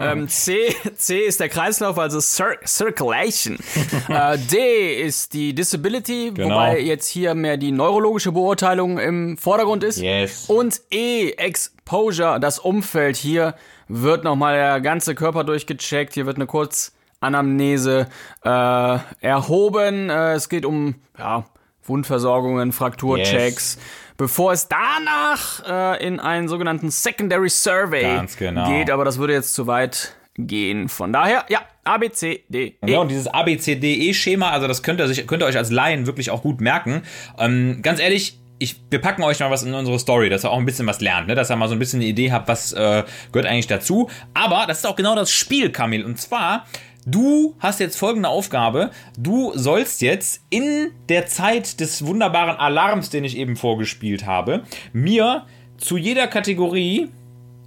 Ähm, C, C ist der Kreislauf, also Cir Circulation. äh, D ist die Disability,
Genau.
wobei jetzt hier mehr die neurologische Beurteilung im Vordergrund ist.
Yes.
Und E, Exposure, das Umfeld. Hier wird nochmal der ganze Körper durchgecheckt. Hier wird eine Kurzanamnese äh, erhoben. Äh, es geht um ja, Wundversorgungen, Frakturchecks. Bevor es danach äh, in einen sogenannten Secondary Survey
genau.
geht, aber das würde jetzt zu weit gehen. Von daher, ja, A, B, C, D, E.
Ja, und dieses ABCDE-Schema, also das könnt ihr, sich, könnt ihr euch als Laien wirklich auch gut merken. Ähm, ganz ehrlich, ich, wir packen euch mal was in unsere Story, dass ihr auch ein bisschen was lernt, ne? dass ihr mal so ein bisschen eine Idee habt, was äh, gehört eigentlich dazu. Aber das ist auch genau das Spiel, Kamil. Und zwar, du hast jetzt folgende Aufgabe. Du sollst jetzt in der Zeit des wunderbaren Alarms, den ich eben vorgespielt habe, mir zu jeder Kategorie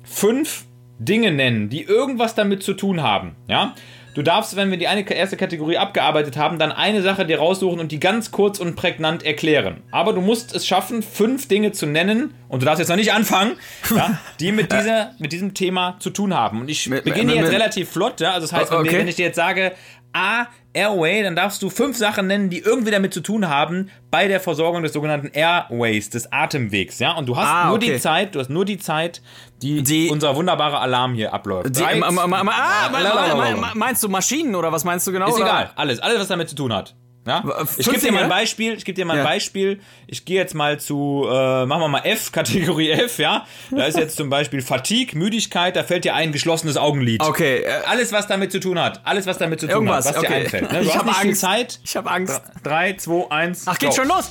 fünf Dinge nennen, die irgendwas damit zu tun haben. Ja? Du darfst, wenn wir die eine erste Kategorie abgearbeitet haben, dann eine Sache dir raussuchen und die ganz kurz und prägnant erklären. Aber du musst es schaffen, fünf Dinge zu nennen, und du darfst jetzt noch nicht anfangen, ja, die mit, dieser, mit diesem Thema zu tun haben. Und ich beginne jetzt relativ flott. Ja? Also das heißt, wenn,
okay.
wenn ich dir jetzt sage, A, Airway, dann darfst du fünf Sachen nennen, die irgendwie damit zu tun haben bei der Versorgung des sogenannten Airways, des Atemwegs. Ja? Und du hast
Ah,
nur
okay.
die Zeit, du hast nur die Zeit, die,
Die-
unser wunderbarer Alarm hier abläuft.
Die,
Drei,
ah, meinst du Maschinen oder was meinst du genau?
Ist
oder?
egal, alles, alles, was damit zu tun hat. Ja?
fünf
Ich gebe dir mal ein? Beispiel, ich gebe dir mal ein
Ja.
Beispiel. Ich gehe jetzt mal zu, äh, machen wir mal F, Kategorie F, ja. Da ist jetzt zum Beispiel Fatigue, Müdigkeit, da fällt dir ein geschlossenes Augenlid.
Okay, äh,
Alles, was damit zu tun hat. Alles, was damit zu tun
Irgendwas,
hat, was dir
okay.
einfällt. Ne? Du
Ich
hast
hab
nicht viel
Angst.
Zeit.
ich habe Angst.
3, 2, 1.
Ach, geht schon los.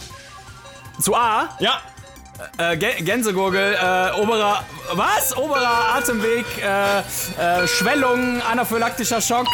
Zu A,
Ja.
Äh, Gä- Gänsegurgel, äh, oberer, was? Oberer Atemweg, äh, äh, Schwellung, anaphylaktischer Schock,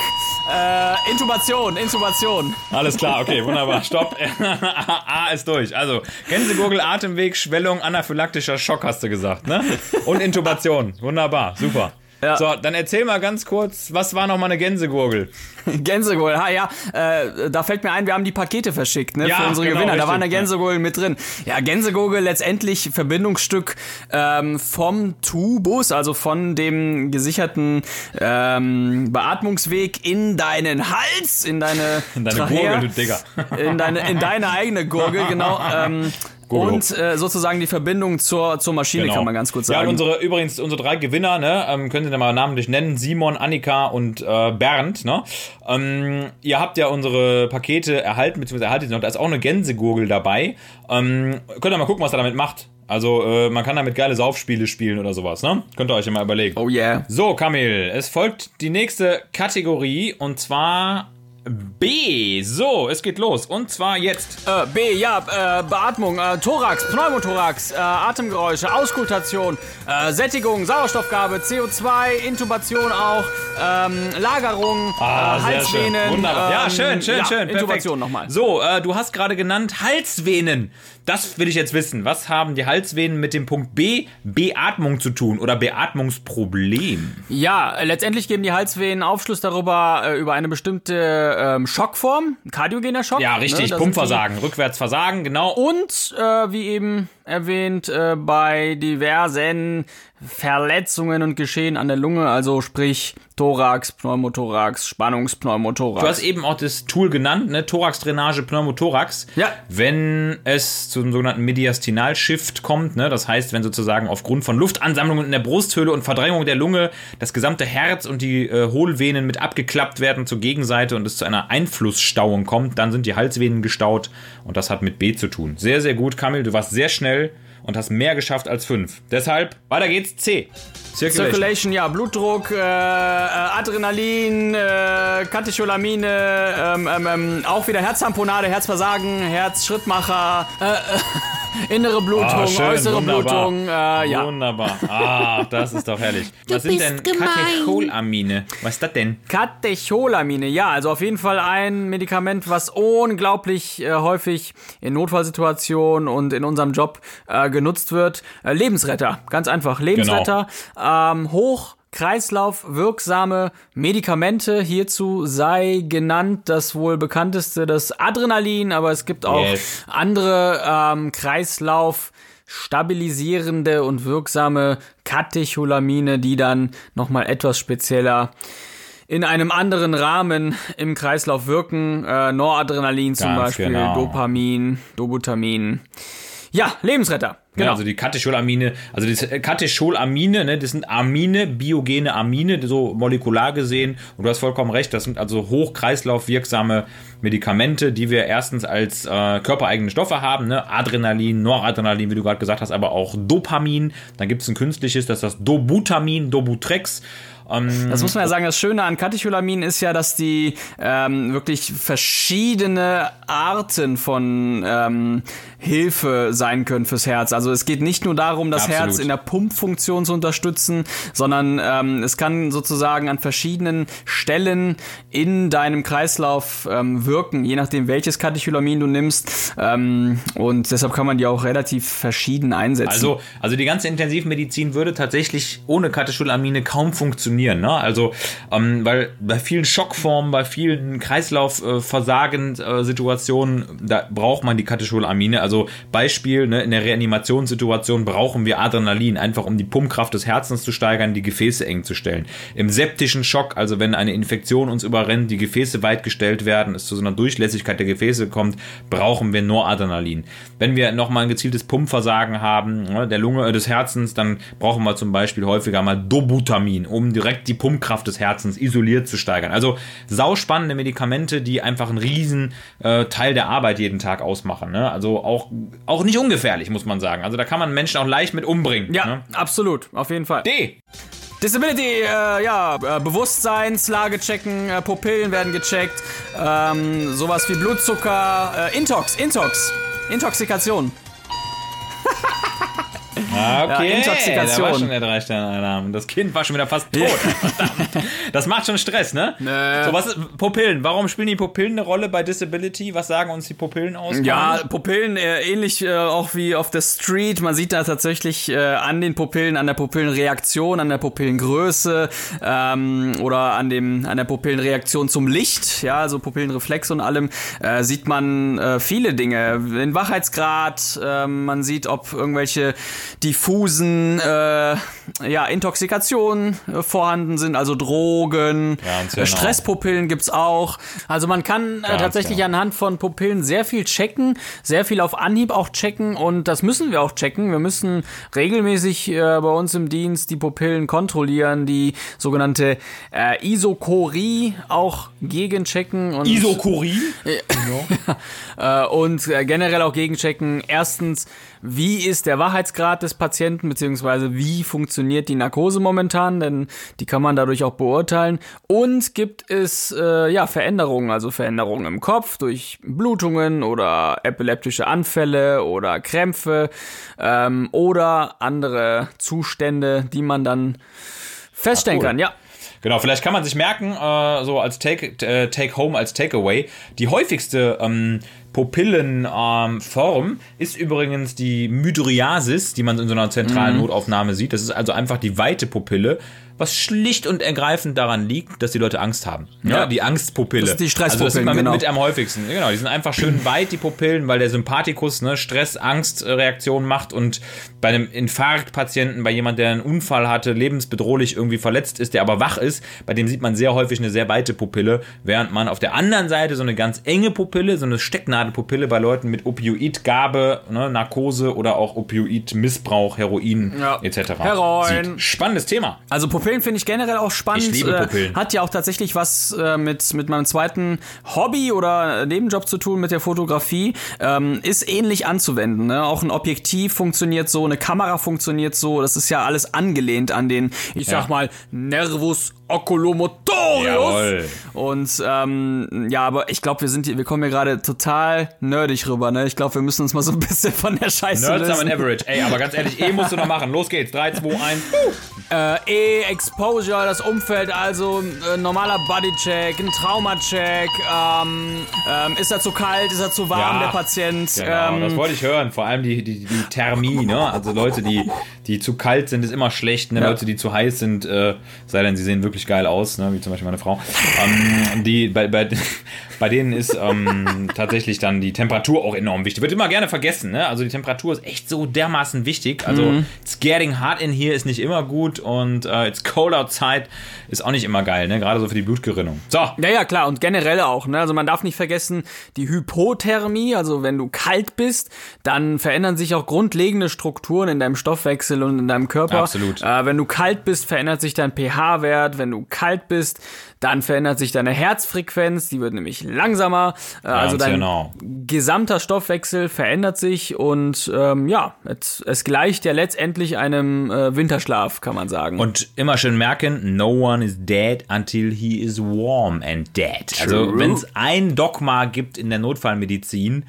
äh, Intubation, Intubation.
Alles klar, okay, wunderbar. Stopp. A ist durch. Also, Gänsegurgel, Atemweg, Schwellung, anaphylaktischer Schock hast du gesagt, ne? Und Intubation. Wunderbar, super.
Ja.
So, dann erzähl mal ganz kurz, was war nochmal eine Gänsegurgel?
Gänsegurgel, ha ja, äh, da fällt mir ein, wir haben die Pakete verschickt, ne,
Ja,
für unsere
genau,
Gewinner. Da
richtig,
war eine. Gänsegurgel mit drin. Ja, Gänsegurgel letztendlich Verbindungsstück ähm, vom Tubus, also von dem gesicherten ähm, Beatmungsweg in deinen Hals, in deine,
In deine
Trachea,
Gurgel, du Digga.
in deine, in deine eigene Gurgel, genau. Ähm,
Gurgel.
und äh, sozusagen die Verbindung zur, zur Maschine, kann man ganz kurz
Genau. Ja,
sagen.
und unsere, übrigens, unsere drei Gewinner, ne, ähm, können Sie da mal namentlich nennen, Simon, Annika und äh, Bernd, ne? Ähm, ihr habt ja unsere Pakete erhalten, beziehungsweise erhaltet sie noch, da ist auch eine Gänsegurgel dabei. Ähm, könnt ihr mal gucken, was er damit macht. Also, äh, man kann damit geile Saufspiele spielen oder sowas, ne? Könnt ihr euch ja mal überlegen.
oh yeah.
So, Kamil, es folgt die nächste Kategorie und zwar B. So, es geht los. Und zwar jetzt.
Äh, B, ja, äh, Beatmung, äh, Thorax, Pneumothorax, äh, Atemgeräusche, Auskultation, äh, Sättigung, Sauerstoffgabe, CO2, Intubation auch, ähm, Lagerung,
Ah,
äh, Halsvenen.
Wunderbar. ja,
ähm,
schön, schön,
ja,
schön.
Intubation nochmal.
So, äh, du hast gerade genannt Halsvenen. Das will ich jetzt wissen. Was haben die Halsvenen mit dem Punkt B, Beatmung zu tun oder Beatmungsproblem?
Ja, äh, letztendlich geben die Halsvenen Aufschluss darüber, äh, über eine bestimmte ähm, Schockform, kardiogener Schock.
Ja,
ne,
richtig.
sind
Pumpversagen, Rückwärtsversagen, genau.
Und, äh, wie eben erwähnt, äh, bei diversen Verletzungen und Geschehen an der Lunge, also sprich Thorax, Pneumothorax, Spannungspneumothorax.
Du hast eben auch das Tool genannt, ne? Thoraxdrainage, Pneumothorax.
Ja.
Wenn es zum sogenannten Mediastinalshift kommt, ne? das heißt, wenn sozusagen aufgrund von Luftansammlungen in der Brusthöhle und Verdrängung der Lunge das gesamte Herz und die äh, Hohlvenen mit abgeklappt werden zur Gegenseite und es zu einer Einflussstauung kommt, dann sind die Halsvenen gestaut und das hat mit B zu tun. Sehr, sehr gut, Kamil, du warst sehr schnell und hast mehr geschafft als fünf. Deshalb, weiter geht's, C. Circulation.
Circulation, ja, Blutdruck, äh, äh, Adrenalin, äh, Katecholamine, ähm, ähm, ähm, auch wieder Herztamponade, Herzversagen, Herzschrittmacher, äh, äh, innere Blutung,
schön,
äußere
wunderbar.
Blutung, äh, ja.
Wunderbar. Ah, das ist doch herrlich. Was sind
bist
denn
gemein.
Katecholamine? Was ist das denn?
Katecholamine, ja, also auf jeden Fall ein Medikament, was unglaublich äh, häufig in Notfallsituationen und in unserem Job äh, genutzt wird. Äh, Lebensretter, ganz einfach, Lebensretter. Ähm, hoch Kreislauf wirksame Medikamente. Hierzu sei genannt das wohl bekannteste, das Adrenalin, aber es gibt auch
Yes.
andere ähm, Kreislauf stabilisierende und wirksame Katecholamine, die dann nochmal etwas spezieller in einem anderen Rahmen im Kreislauf wirken. Äh, Noradrenalin zum
Ganz
Beispiel,
genau.
Dopamin, Dobutamin. Ja, Lebensretter.
Genau.
Genau.
also die Katecholamine, also die Katecholamine, ne, das sind Amine, biogene Amine, so molekular gesehen. Und du hast vollkommen recht, das sind also hochkreislaufwirksame Medikamente, die wir erstens als äh, körpereigene Stoffe haben, ne? Adrenalin, Noradrenalin, wie du gerade gesagt hast, aber auch Dopamin. Dann gibt es ein künstliches, das ist das Dobutamin, Dobutrex. Ähm,
Das muss man ja sagen, das Schöne an Katecholamin ist ja, dass die ähm, wirklich verschiedene Arten von ähm, Hilfe sein können fürs Herz. Also es geht nicht nur darum, das
Absolut.
Herz in der Pumpfunktion zu unterstützen, sondern ähm, es kann sozusagen an verschiedenen Stellen in deinem Kreislauf ähm, wirken, je nachdem welches Katecholamin du nimmst. Ähm, und deshalb kann man die auch relativ verschieden einsetzen.
Also, also die ganze Intensivmedizin würde tatsächlich ohne Katecholamine kaum funktionieren. Ne? Also, ähm, weil bei vielen Schockformen, bei vielen Kreislaufversagen-Situationen, da braucht man die Katecholamine. Also Beispiel, ne, in der Reanimationssituation brauchen wir Adrenalin, einfach um die Pumpkraft des Herzens zu steigern, die Gefäße eng zu stellen. Im septischen Schock, also wenn eine Infektion uns überrennt, die Gefäße weit gestellt werden, es zu so einer Durchlässigkeit der Gefäße kommt, brauchen wir Noradrenalin. Wenn wir nochmal ein gezieltes Pumpversagen haben, ne, der Lunge äh, des Herzens, dann brauchen wir zum Beispiel häufiger mal Dobutamin, um direkt die Pumpkraft des Herzens isoliert zu steigern. Also sauspannende Medikamente, die einfach einen riesen äh, Teil der Arbeit jeden Tag ausmachen. Ne? Also auch, auch nicht ungefährlich, muss man sagen. Also da kann man Menschen auch leicht mit umbringen.
ja,
Ne?
absolut, auf jeden Fall.
D.
Disability, äh, ja, äh, Bewusstseinslage checken, äh, Pupillen werden gecheckt, ähm, sowas wie Blutzucker, äh, Intox, Intox, Intoxikation.
Ah, okay.
Ja, Intoxikation.
Da war schon der Drei-Sterne-Alarm. Das Kind war schon wieder fast tot. Verdammt. Das macht schon Stress, ne?
Nee.
So, was ist, Pupillen. Warum spielen die Pupillen eine Rolle bei Disability? Was sagen uns die Pupillen aus?
Ja, Pupillen äh, ähnlich äh, auch wie auf der Street. Man sieht da tatsächlich äh, an den Pupillen, an der Pupillenreaktion, an der Pupillengröße ähm, oder an dem an der Pupillenreaktion zum Licht, ja, also Pupillenreflex und allem äh, sieht man äh, viele Dinge. Den Wachheitsgrad, äh, man sieht, ob irgendwelche diffusen äh, ja, Intoxikationen äh, vorhanden sind, also Drogen,
genau.
Stresspupillen gibt's auch. Also man kann äh, tatsächlich
genau.
anhand von Pupillen sehr viel checken, sehr viel auf Anhieb auch checken und das müssen wir auch checken. Wir müssen regelmäßig äh, bei uns im Dienst die Pupillen kontrollieren, die sogenannte äh, Isokorie auch gegenchecken und
Isokurin? Genau.
Äh, und äh, generell auch gegenchecken, erstens, wie ist der Wahrheitsgrad des Patienten, beziehungsweise wie funktioniert die Narkose momentan, denn die kann man dadurch auch beurteilen. Und gibt es äh, ja Veränderungen, also Veränderungen im Kopf durch Blutungen oder epileptische Anfälle oder Krämpfe ähm, oder andere Zustände, die man dann feststellen
cool.
kann. Ja.
Genau, vielleicht kann man sich merken, äh, so als Take, äh, Take Home, als Takeaway, die häufigste ähm, Pupillenform ähm, ist übrigens die Mydriasis, die man in so einer zentralen
Mhm.
Notaufnahme sieht. Das ist also einfach die weite Pupille, was schlicht und ergreifend daran liegt, dass die Leute Angst haben. Ja,
Ja.
die Angstpupille.
Das ist die
Also das sieht man mit,
genau.
mit am häufigsten. Genau, die sind einfach schön weit, die Pupillen, weil der Sympathikus ne, Stress, Angstreaktion macht und bei einem Infarktpatienten, bei jemand, der einen Unfall hatte, lebensbedrohlich irgendwie verletzt ist, der aber wach ist, bei dem sieht man sehr häufig eine sehr weite Pupille, während man auf der anderen Seite so eine ganz enge Pupille, so eine Stecknadelpupille bei Leuten mit Opioidgabe, ne, Narkose oder auch Opioidmissbrauch, Heroin
Ja.
etc.
Heroin.
sieht. Spannendes Thema.
Also Pupillen finde ich generell auch spannend.
Ich liebe
Äh,
Pupillen.
Hat ja auch tatsächlich was äh, mit, mit meinem zweiten Hobby oder Nebenjob zu tun, mit der Fotografie. Ähm, ist ähnlich anzuwenden. Ne? Auch ein Objektiv funktioniert so, eine Kamera funktioniert so. Das ist ja alles angelehnt an den, ich sag
Ja.
mal, Nervus oculomotorius. Und ähm, ja, aber ich glaube, wir sind hier, wir kommen hier gerade total nerdig rüber. Ne? Ich glaube, wir müssen uns mal so ein bisschen von der Scheiße
Nerds
lösen.
haben an Average. Ey, aber ganz ehrlich, eh musst du noch machen. Los geht's. 3, 2, 1.
Äh, E-Exposure, das Umfeld, also äh, normaler Bodycheck, ein Traumacheck, ähm, ähm, ist er zu kalt, ist er zu warm,
Ja,
der Patient.
Genau,
ähm,
das wollte ich hören. Vor allem die, die, die Thermie, ne? Also Leute, die, die zu kalt sind, ist immer schlecht. Ne?
Ja.
Leute, die zu heiß sind, äh, sei denn, sie sehen wirklich geil aus, ne? wie zum Beispiel meine Frau. Ähm, die, bei, bei, bei denen ist ähm, tatsächlich dann die Temperatur auch enorm wichtig. Wird immer gerne vergessen, ne? Also die Temperatur ist echt so dermaßen wichtig. Also
Mhm.
it's getting hot in here ist nicht immer gut und äh, it's cold outside ist auch nicht immer geil, ne? Gerade so für die Blutgerinnung. So.
Ja, ja, klar. Und generell auch. Ne? Also man darf nicht vergessen, die Hypothermie, also wenn du kalt bist, dann verändern sich auch grundlegende Strukturen in deinem Stoffwechsel und in deinem Körper.
Absolut.
Äh, wenn du kalt bist, verändert sich dein pH-Wert. Wenn du kalt bist, dann verändert sich deine Herzfrequenz. Die wird nämlich langsamer. Äh, also dein
genau.
gesamter Stoffwechsel verändert sich und ähm, ja, es, es gleicht ja letztendlich einem äh, Winterschlaf, kann man sagen.
Und immer schön merken, no one is dead until he is warm and dead. Also wenn es ein Dogma gibt in der Notfallmedizin,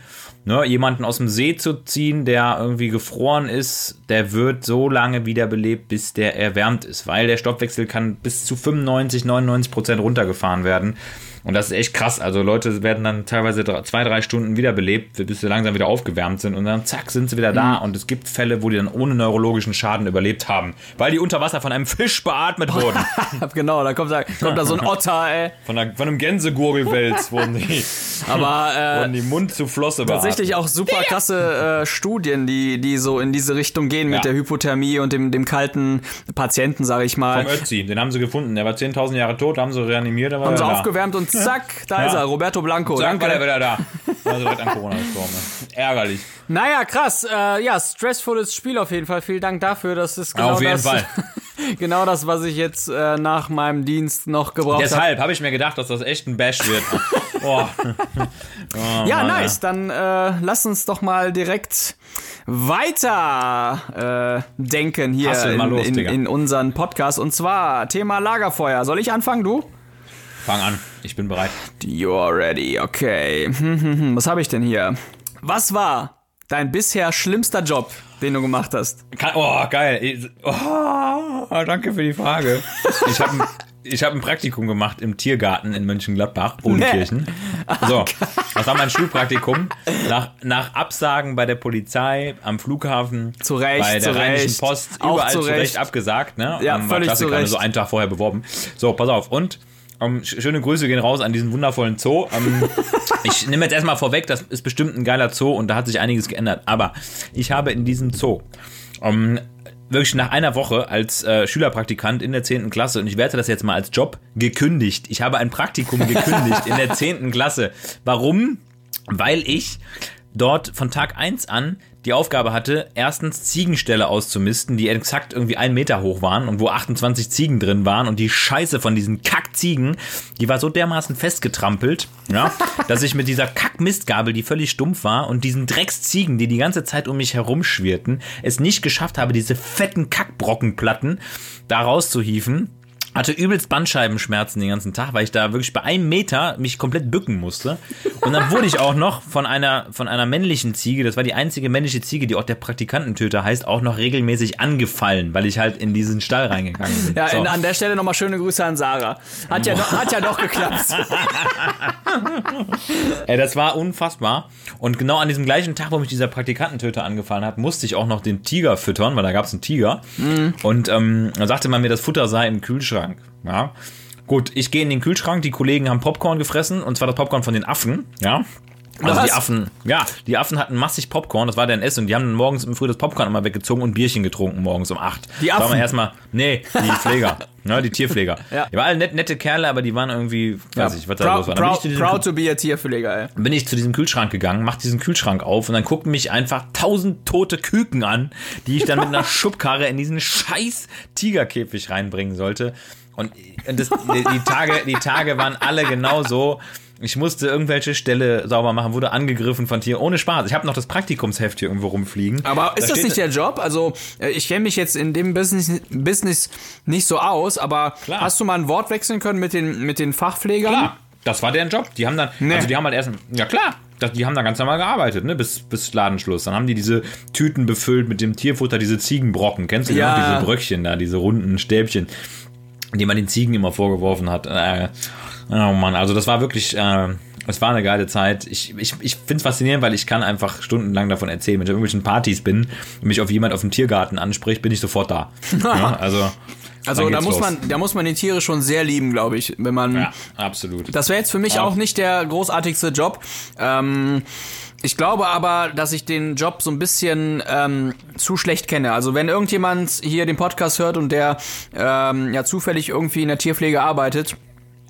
ne, jemanden aus dem See zu ziehen, der irgendwie gefroren ist, der wird so lange wiederbelebt, bis der erwärmt ist, weil der Stoffwechsel kann bis zu 95, 99 Prozent runtergefahren werden. Und das ist echt krass. Also Leute werden dann teilweise zwei, drei Stunden wiederbelebt, bis sie langsam wieder aufgewärmt sind und dann zack, sind sie wieder da. Und es gibt Fälle, wo die dann ohne neurologischen Schaden überlebt haben, weil die unter Wasser von einem Fisch beatmet wurden.
genau, da kommt da, kommt da so ein Otter, ey.
Von, einer, von einem Gänsegurgelwels wurden die,
Aber äh,
wurden die Mund zu Flosse beatmet.
tatsächlich auch super krasse äh, Studien, die, die so in diese Richtung gehen mit
Ja.
der Hypothermie und dem, dem kalten Patienten, sage ich mal.
Vom Ötzi, den haben sie gefunden. Der war 10.000 Jahre tot, haben sie reanimiert, aber
Haben sie aufgewärmt und zack, da ist
Ja.
er, Roberto Blanco.
Zack, war der
Danke.
wieder da. Also direkt an Corona gestorben. ne? Ärgerlich.
Naja, krass. Äh, ja, stressvolles Spiel auf jeden Fall. Vielen Dank dafür. Das ist genau
Auf jeden
das,
Fall.
genau das, was ich jetzt äh, nach meinem Dienst noch gebraucht habe.
Deshalb habe ich mir gedacht, dass das echt ein Bash wird. Oh.
Ja,
Mann,
nice. Dann äh, lass uns doch mal direkt weiter äh, denken hier in,
los,
in, in unseren Podcast. Und zwar Thema Lagerfeuer. Soll ich anfangen, du?
Fang an, ich bin bereit.
You're ready, okay. Hm, hm, hm. Was habe ich denn hier? Was war dein bisher schlimmster Job, den du gemacht hast?
Oh, geil. Oh, danke für die Frage. Ich habe ich hab ein Praktikum gemacht im Tiergarten in Mönchengladbach, Odenkirchen. So, das war mein Schulpraktikum. Nach, nach Absagen bei der Polizei, am Flughafen,
Zu Recht,
bei der
zu
Rheinischen
Recht.
Post, überall
zu
zu Recht
Recht.
abgesagt. Ne?
Ja,
Ähm,
völlig
Klassiker,
zu Recht.
So einen Tag vorher beworben. So, pass auf. Und ähm, sch- schöne Grüße gehen raus an diesen wundervollen Zoo. Ähm, ich nehme jetzt erstmal vorweg, das ist bestimmt ein geiler Zoo und da hat sich einiges geändert. Aber ich habe in diesem Zoo ähm, wirklich nach einer Woche als äh, Schülerpraktikant in der 10. Klasse, und ich werte das jetzt mal als Job, gekündigt. Ich habe ein Praktikum gekündigt in der 10. Klasse. Warum? Weil ich dort von Tag 1 an die Aufgabe hatte, erstens Ziegenställe auszumisten, die exakt irgendwie einen Meter hoch waren und wo 28 Ziegen drin waren und die Scheiße von diesen Kackziegen, die war so dermaßen festgetrampelt, ja, dass ich mit dieser Kackmistgabel, die völlig stumpf war und diesen Drecksziegen, die die ganze Zeit um mich herumschwirrten, es nicht geschafft habe, diese fetten Kackbrockenplatten da rauszuhieven hatte übelst Bandscheibenschmerzen den ganzen Tag, weil ich da wirklich bei einem Meter mich komplett bücken musste. Und dann wurde ich auch noch von einer, von einer männlichen Ziege, das war die einzige männliche Ziege, die auch der Praktikantentöter heißt, auch noch regelmäßig angefallen, weil ich halt in diesen Stall reingegangen bin.
Ja,
So.
in, an der Stelle nochmal schöne Grüße an Sarah. Hat ja, doch- hat ja doch geklappt.
Ey, das war unfassbar. Und genau an diesem gleichen Tag, wo mich dieser Praktikantentöter angefallen hat, musste ich auch noch den Tiger füttern, weil da gab es einen Tiger. Und ähm, dann sagte man mir, das Futter sei im Kühlschrank. Ja. Gut, ich gehe in den Kühlschrank, die Kollegen haben Popcorn gefressen, und zwar das Popcorn von den Affen, ja. Also
Was?
die Affen, ja, die Affen hatten massig Popcorn, das war deren Essen, und die haben dann morgens im Früh das Popcorn immer weggezogen und Bierchen getrunken morgens um 8.
Die Affen?
wir erstmal, nee, die Pfleger, ne, die Tierpfleger.
Ja.
Die waren alle net, nette Kerle, aber die waren irgendwie, weiß ich, was da los war.
Proud, proud to be a Tierpfleger, ey.
bin ich zu diesem Kühlschrank gegangen, mach diesen Kühlschrank auf und dann gucken mich einfach tausend tote Küken an, die ich dann mit einer Schubkarre in diesen scheiß Tigerkäfig reinbringen sollte. Und, und das, die, die, Tage, die Tage waren alle genauso. Ich musste irgendwelche Stelle sauber machen, wurde angegriffen von Tieren. Ohne Spaß. Ich habe noch das Praktikumsheft hier irgendwo rumfliegen.
Aber ist
Da
das nicht der Job? Also, äh, ich kenne mich jetzt in dem Business, Business nicht so aus, aber
Klar.
hast du mal ein Wort wechseln können mit den, mit den Fachpflegern?
Klar, das war deren Job. Die haben dann,
Nee.
also die haben halt erst, ja klar, die haben da ganz normal gearbeitet, ne, bis, bis Ladenschluss. Dann haben die diese Tüten befüllt mit dem Tierfutter, diese Ziegenbrocken. Kennst du
Ja.
noch? Diese Bröckchen da, diese runden Stäbchen, die man den Ziegen immer vorgeworfen hat. Äh, oh Mann, also das war wirklich, äh, es war eine geile Zeit. Ich, ich, ich finde es faszinierend, weil ich kann einfach stundenlang davon erzählen. Wenn ich auf irgendwelchen Partys bin und mich auf jemand auf dem Tiergarten anspricht, bin ich sofort da. ja, also,
Also da muss
los.
man, da muss man die Tiere schon sehr lieben, glaube ich, wenn man.
Ja, absolut.
Das wäre jetzt für mich
Ja.
auch nicht der großartigste Job. Ähm, ich glaube aber, dass ich den Job so ein bisschen ähm, zu schlecht kenne. Also wenn irgendjemand hier den Podcast hört und der ähm, ja zufällig irgendwie in der Tierpflege arbeitet,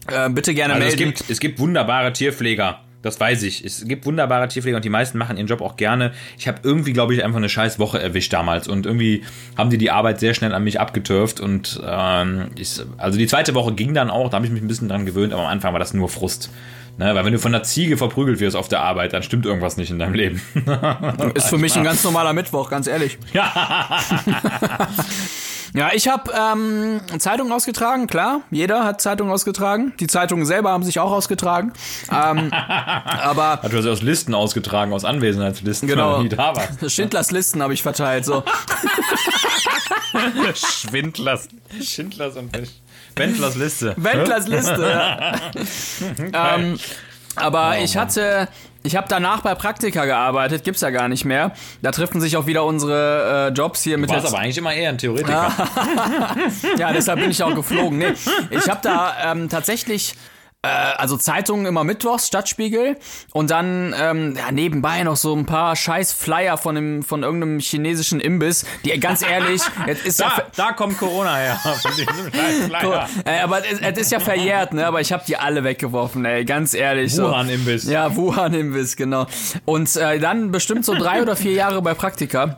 äh, bitte gerne
Also es
melden.
gibt, es gibt wunderbare Tierpfleger. Das weiß ich. Es gibt wunderbare Tierpfleger und die meisten machen ihren Job auch gerne. Ich habe irgendwie, glaube ich, einfach eine scheiß Woche erwischt damals und irgendwie haben die die Arbeit sehr schnell an mich abgetürft und ähm, ich, also die zweite Woche ging dann auch, da habe ich mich ein bisschen dran gewöhnt, aber am Anfang war das nur Frust. Ne, weil wenn du von einer Ziege verprügelt wirst auf der Arbeit, dann stimmt irgendwas nicht in deinem Leben.
Ist für mich ein ganz normaler Mittwoch, ganz ehrlich. Ja, ich habe ähm, Zeitungen ausgetragen, klar. Jeder hat Zeitungen ausgetragen. Die Zeitungen selber haben sich auch ausgetragen. Ähm, aber
Hat du das aus Listen ausgetragen, aus Anwesenheitslisten,
Genau.
weil du nie da warst.
Schindlers Listen habe ich verteilt. So.
Schwindlers. Schindlers und Wendlers Liste.
Wendlers Liste. Ja. ähm, aber
Oh
ich hatte, ich habe danach bei Praktika gearbeitet, gibt's ja gar nicht mehr. Da treffen sich auch wieder unsere äh, Jobs hier mit
Du warst aber eigentlich immer eher ein Theoretiker.
Ja, deshalb bin ich auch geflogen. Nee, ich habe da ähm, tatsächlich äh, also Zeitungen immer mittwochs, Stadtspiegel und dann ähm, ja, nebenbei noch so ein paar scheiß Flyer von dem von irgendeinem chinesischen Imbiss, die ganz ehrlich, jetzt ist ja
Da, da kommt Corona her. Flyer.
Äh, aber es, es ist ja verjährt, ne? Aber ich habe die alle weggeworfen, ey, ganz ehrlich. so.
Wuhan-Imbiss.
Ja, Wuhan-Imbiss, genau. Und äh, dann bestimmt so drei oder vier Jahre bei Praktika.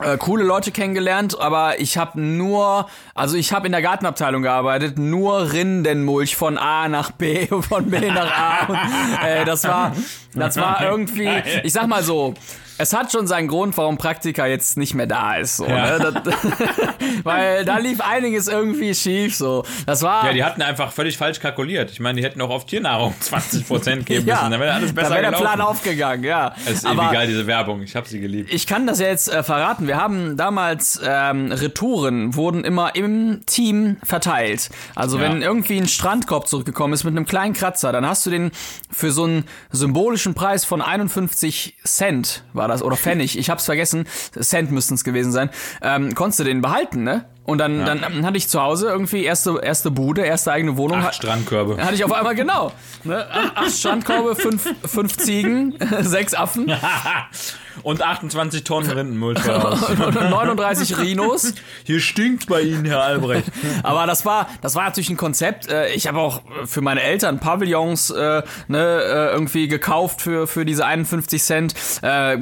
Äh, coole Leute kennengelernt, aber ich habe nur, also ich habe in der Gartenabteilung gearbeitet, nur Rindenmulch von A nach B, von B nach A. Und, äh, das war, das war irgendwie, ich sag mal so, es hat schon seinen Grund, warum Praktika jetzt nicht mehr da ist. So,
Ja.
ne? das, weil da lief einiges irgendwie schief. So, das war
Ja, die hatten einfach völlig falsch kalkuliert. Ich meine, die hätten auch auf Tiernahrung 20% geben
Ja,
müssen. Dann wäre alles besser
da wäre der
gelaufen.
Plan aufgegangen, ja.
Es ist
Aber
geil, diese Werbung. Ich habe sie geliebt.
ich kann das ja jetzt äh, verraten. Wir haben damals ähm, Retouren wurden immer im Team verteilt. Also
Ja.
wenn irgendwie ein Strandkorb zurückgekommen ist mit einem kleinen Kratzer, dann hast du den für so einen symbolischen Preis von 51 Cent war das oder Pfennig. Ich hab's vergessen. Cent müssten es gewesen sein. Ähm, konntest du den behalten, ne? Und dann, dann hatte ich zu Hause irgendwie erste, erste Bude, erste eigene Wohnung.
Acht Strandkörbe.
Hatte ich auf einmal genau. Ne? Acht Strandkörbe, fünf, fünf Ziegen, sechs Affen
Und 28 Tonnen Rindenmulch.
und 39 Rhinos.
Hier stinkt bei Ihnen, Herr Albrecht.
Aber das war, das war natürlich ein Konzept. Äh, Ich habe auch für meine Eltern Pavillons äh, ne, äh, irgendwie gekauft für, für diese 51 Cent. Äh,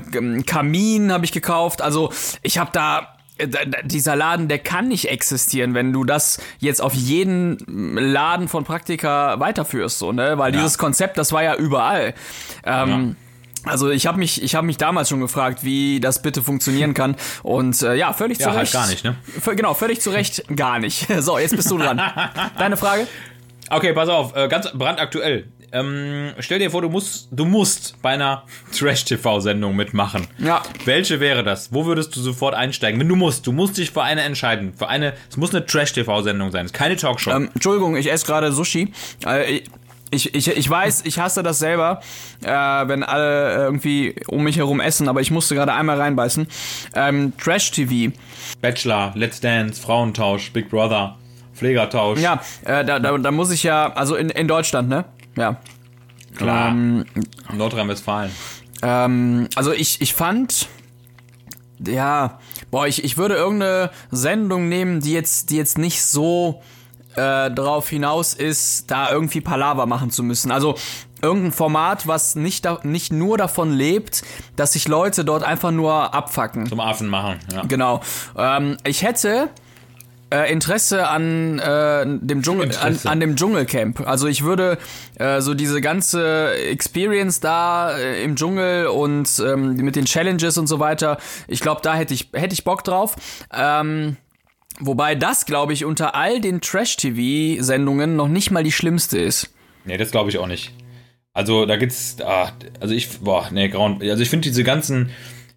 Kamin habe ich gekauft. Also ich habe da- dieser Laden, der kann nicht existieren, wenn du das jetzt auf jeden Laden von Praktika weiterführst, so, ne? Weil dieses Konzept, das war ja überall. Ähm, Also ich habe mich, ich habe mich damals schon gefragt, wie das bitte funktionieren kann. Und äh, ja, völlig zu
Ja, halt
Recht.
gar nicht, ne?
Genau, völlig zu Recht gar nicht. So, jetzt bist du dran. Deine Frage?
Okay, pass auf, äh, ganz brandaktuell. Ähm, stell dir vor, du musst, du musst bei einer Trash-TV-Sendung mitmachen.
Ja.
Welche wäre das? Wo würdest du sofort einsteigen? Wenn du musst, du musst dich für eine entscheiden. Für eine, es muss eine Trash-TV-Sendung sein, es ist keine Talkshow.
Ähm, Entschuldigung, ich esse gerade Sushi. Äh, ich, ich, ich weiß, ich hasse das selber, äh, wenn alle irgendwie um mich herum essen, aber ich musste gerade einmal reinbeißen. Ähm, Trash TV.
Bachelor, Let's Dance, Frauentausch, Big Brother, Pflegertausch.
Ja, äh, da, da, da muss ich ja, also in, in Deutschland, ne? Ja.
klar. Nordrhein-Westfalen.
Ähm, also ich, ich fand, ja, boah, ich, ich würde irgendeine Sendung nehmen, die jetzt, die jetzt nicht so äh, darauf hinaus ist, da irgendwie Palaver machen zu müssen. Also irgendein Format, was nicht, da, nicht nur davon lebt, dass sich Leute dort einfach nur abfacken.
Zum Affen machen. Ja.
Genau. Ähm, ich hätte äh, Interesse an äh, dem Dschungel, an, an dem Dschungelcamp. Also ich würde äh, so diese ganze Experience da äh, im Dschungel und ähm, mit den Challenges und so weiter. Ich glaube, da hätte ich hätte ich Bock drauf. Ähm, wobei das, glaube ich, unter all den Trash-TV-Sendungen noch nicht mal die schlimmste ist.
Nee, das glaube ich auch nicht. Also da gibt's, ah, also ich, boah, nee, grauen. Also ich finde diese ganzen,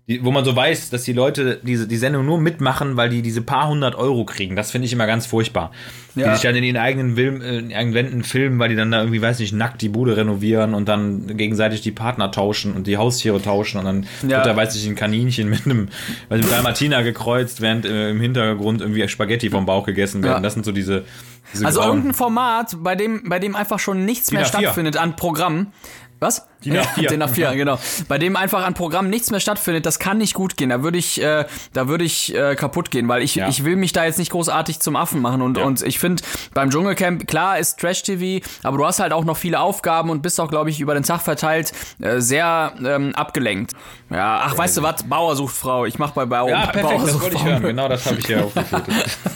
die, wo man so weiß, dass die Leute diese die Sendung nur mitmachen, weil die diese paar hundert Euro kriegen. Das finde ich immer ganz furchtbar. Die
Ja.
sich dann in ihren eigenen, Film, äh, in ihren eigenen Wänden filmen, weil die dann da irgendwie, weiß nicht, nackt die Bude renovieren und dann gegenseitig die Partner tauschen und die Haustiere tauschen und dann
Ja.
wird da, weiß ich, ein Kaninchen mit einem, weiß mit Dalmatiner gekreuzt, während äh, im Hintergrund irgendwie Spaghetti vom Bauch gegessen werden.
Ja.
Das sind so diese, diese
Also irgendein Format, bei dem, bei dem einfach schon nichts mehr
DIN A4.
stattfindet an Programm. Was?
DIN A4.
DIN A4, genau. Bei dem einfach an Programm nichts mehr stattfindet, das kann nicht gut gehen. Da würde ich, äh, da würde ich äh, kaputt gehen, weil ich,
Ja.
ich will mich da jetzt nicht großartig zum Affen machen. Und, und ich finde, beim Dschungelcamp, klar ist Trash-TV, aber du hast halt auch noch viele Aufgaben und bist auch, glaube ich, über den Tag verteilt äh, sehr ähm, abgelenkt. Ja, ach, weißt du was? Bauer sucht Frau. Ich mach bei Bauer,
Ja, perfekt,
Bauer
das
sucht
wollte ich hören. Genau das habe ich ja aufgeführt.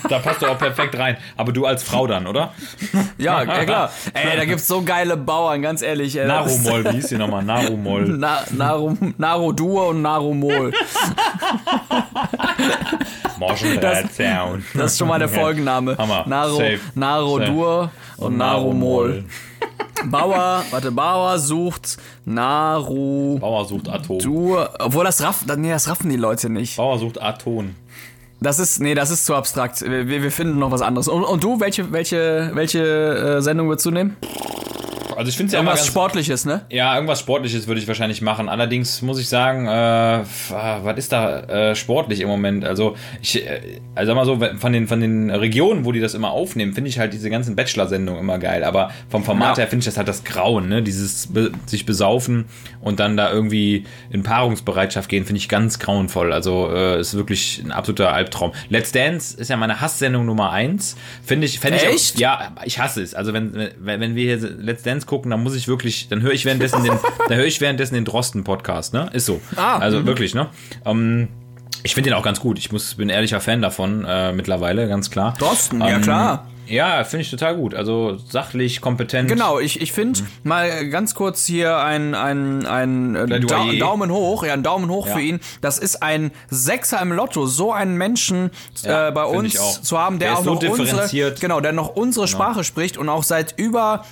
Da passt du auch perfekt rein. Aber du als Frau dann, oder?
Ja, ja klar. Ey, da gibt's so geile Bauern, ganz ehrlich. Ey,
hieß die nochmal? Narumol.
Na, Naru, Narudur und Narumol. Das-. Das ist schon mal der Folgenname.
Hammer.
Naru,
Safe.
Narudur und Narumol. Bauer, warte, Bauer sucht Narudur.
Bauer sucht Atom.
Obwohl das raffen, nee, das raffen die Leute nicht.
Bauer sucht Atom.
Das ist, nee, das ist zu abstrakt. Wir, wir finden noch was anderes. Und, und du, welche, welche, welche äh, Sendung würdest du nehmen?
Also ich finde es ja
Irgendwas
ganz...
Sportliches, ne?
Ja, irgendwas Sportliches würde ich wahrscheinlich machen. Allerdings muss ich sagen, äh, ah, was ist da äh, sportlich im Moment? Also ich, äh, also sag mal so, von den von den Regionen, wo die das immer aufnehmen, finde ich halt diese ganzen Bachelor-Sendungen immer geil. Aber vom Format
Ja.
her finde ich das halt das Grauen, ne? Dieses be sich besaufen und dann da irgendwie in Paarungsbereitschaft gehen, finde ich ganz grauenvoll. Also äh, ist wirklich ein absoluter Albtraum. Let's Dance ist ja meine Hasssendung Nummer eins. Finde ich, fände ich ja, ich hasse es. Also wenn, wenn, wenn wir hier Let's Dance gucken, dann muss ich wirklich, dann höre ich währenddessen den, dann höre ich währenddessen den Drosten-Podcast, ne? Ist so.
Ah,
also wirklich, ne? Ähm, ich finde den auch ganz gut. Ich muss, bin ehrlicher Fan davon äh, mittlerweile, ganz klar.
Drosten, ja
Ähm,
klar.
Ja, finde ich total gut. Also sachlich, kompetent.
Genau, ich, ich finde mal ganz kurz hier ein, ein, ein äh, da. Daumen hoch, ja, ein Daumen hoch
Ja.
für ihn. Das ist ein Sechser im Lotto, so einen Menschen
Ja,
äh, bei uns zu haben, der,
Der
auch
so
noch unsere, genau, der noch unsere Sprache spricht und auch seit über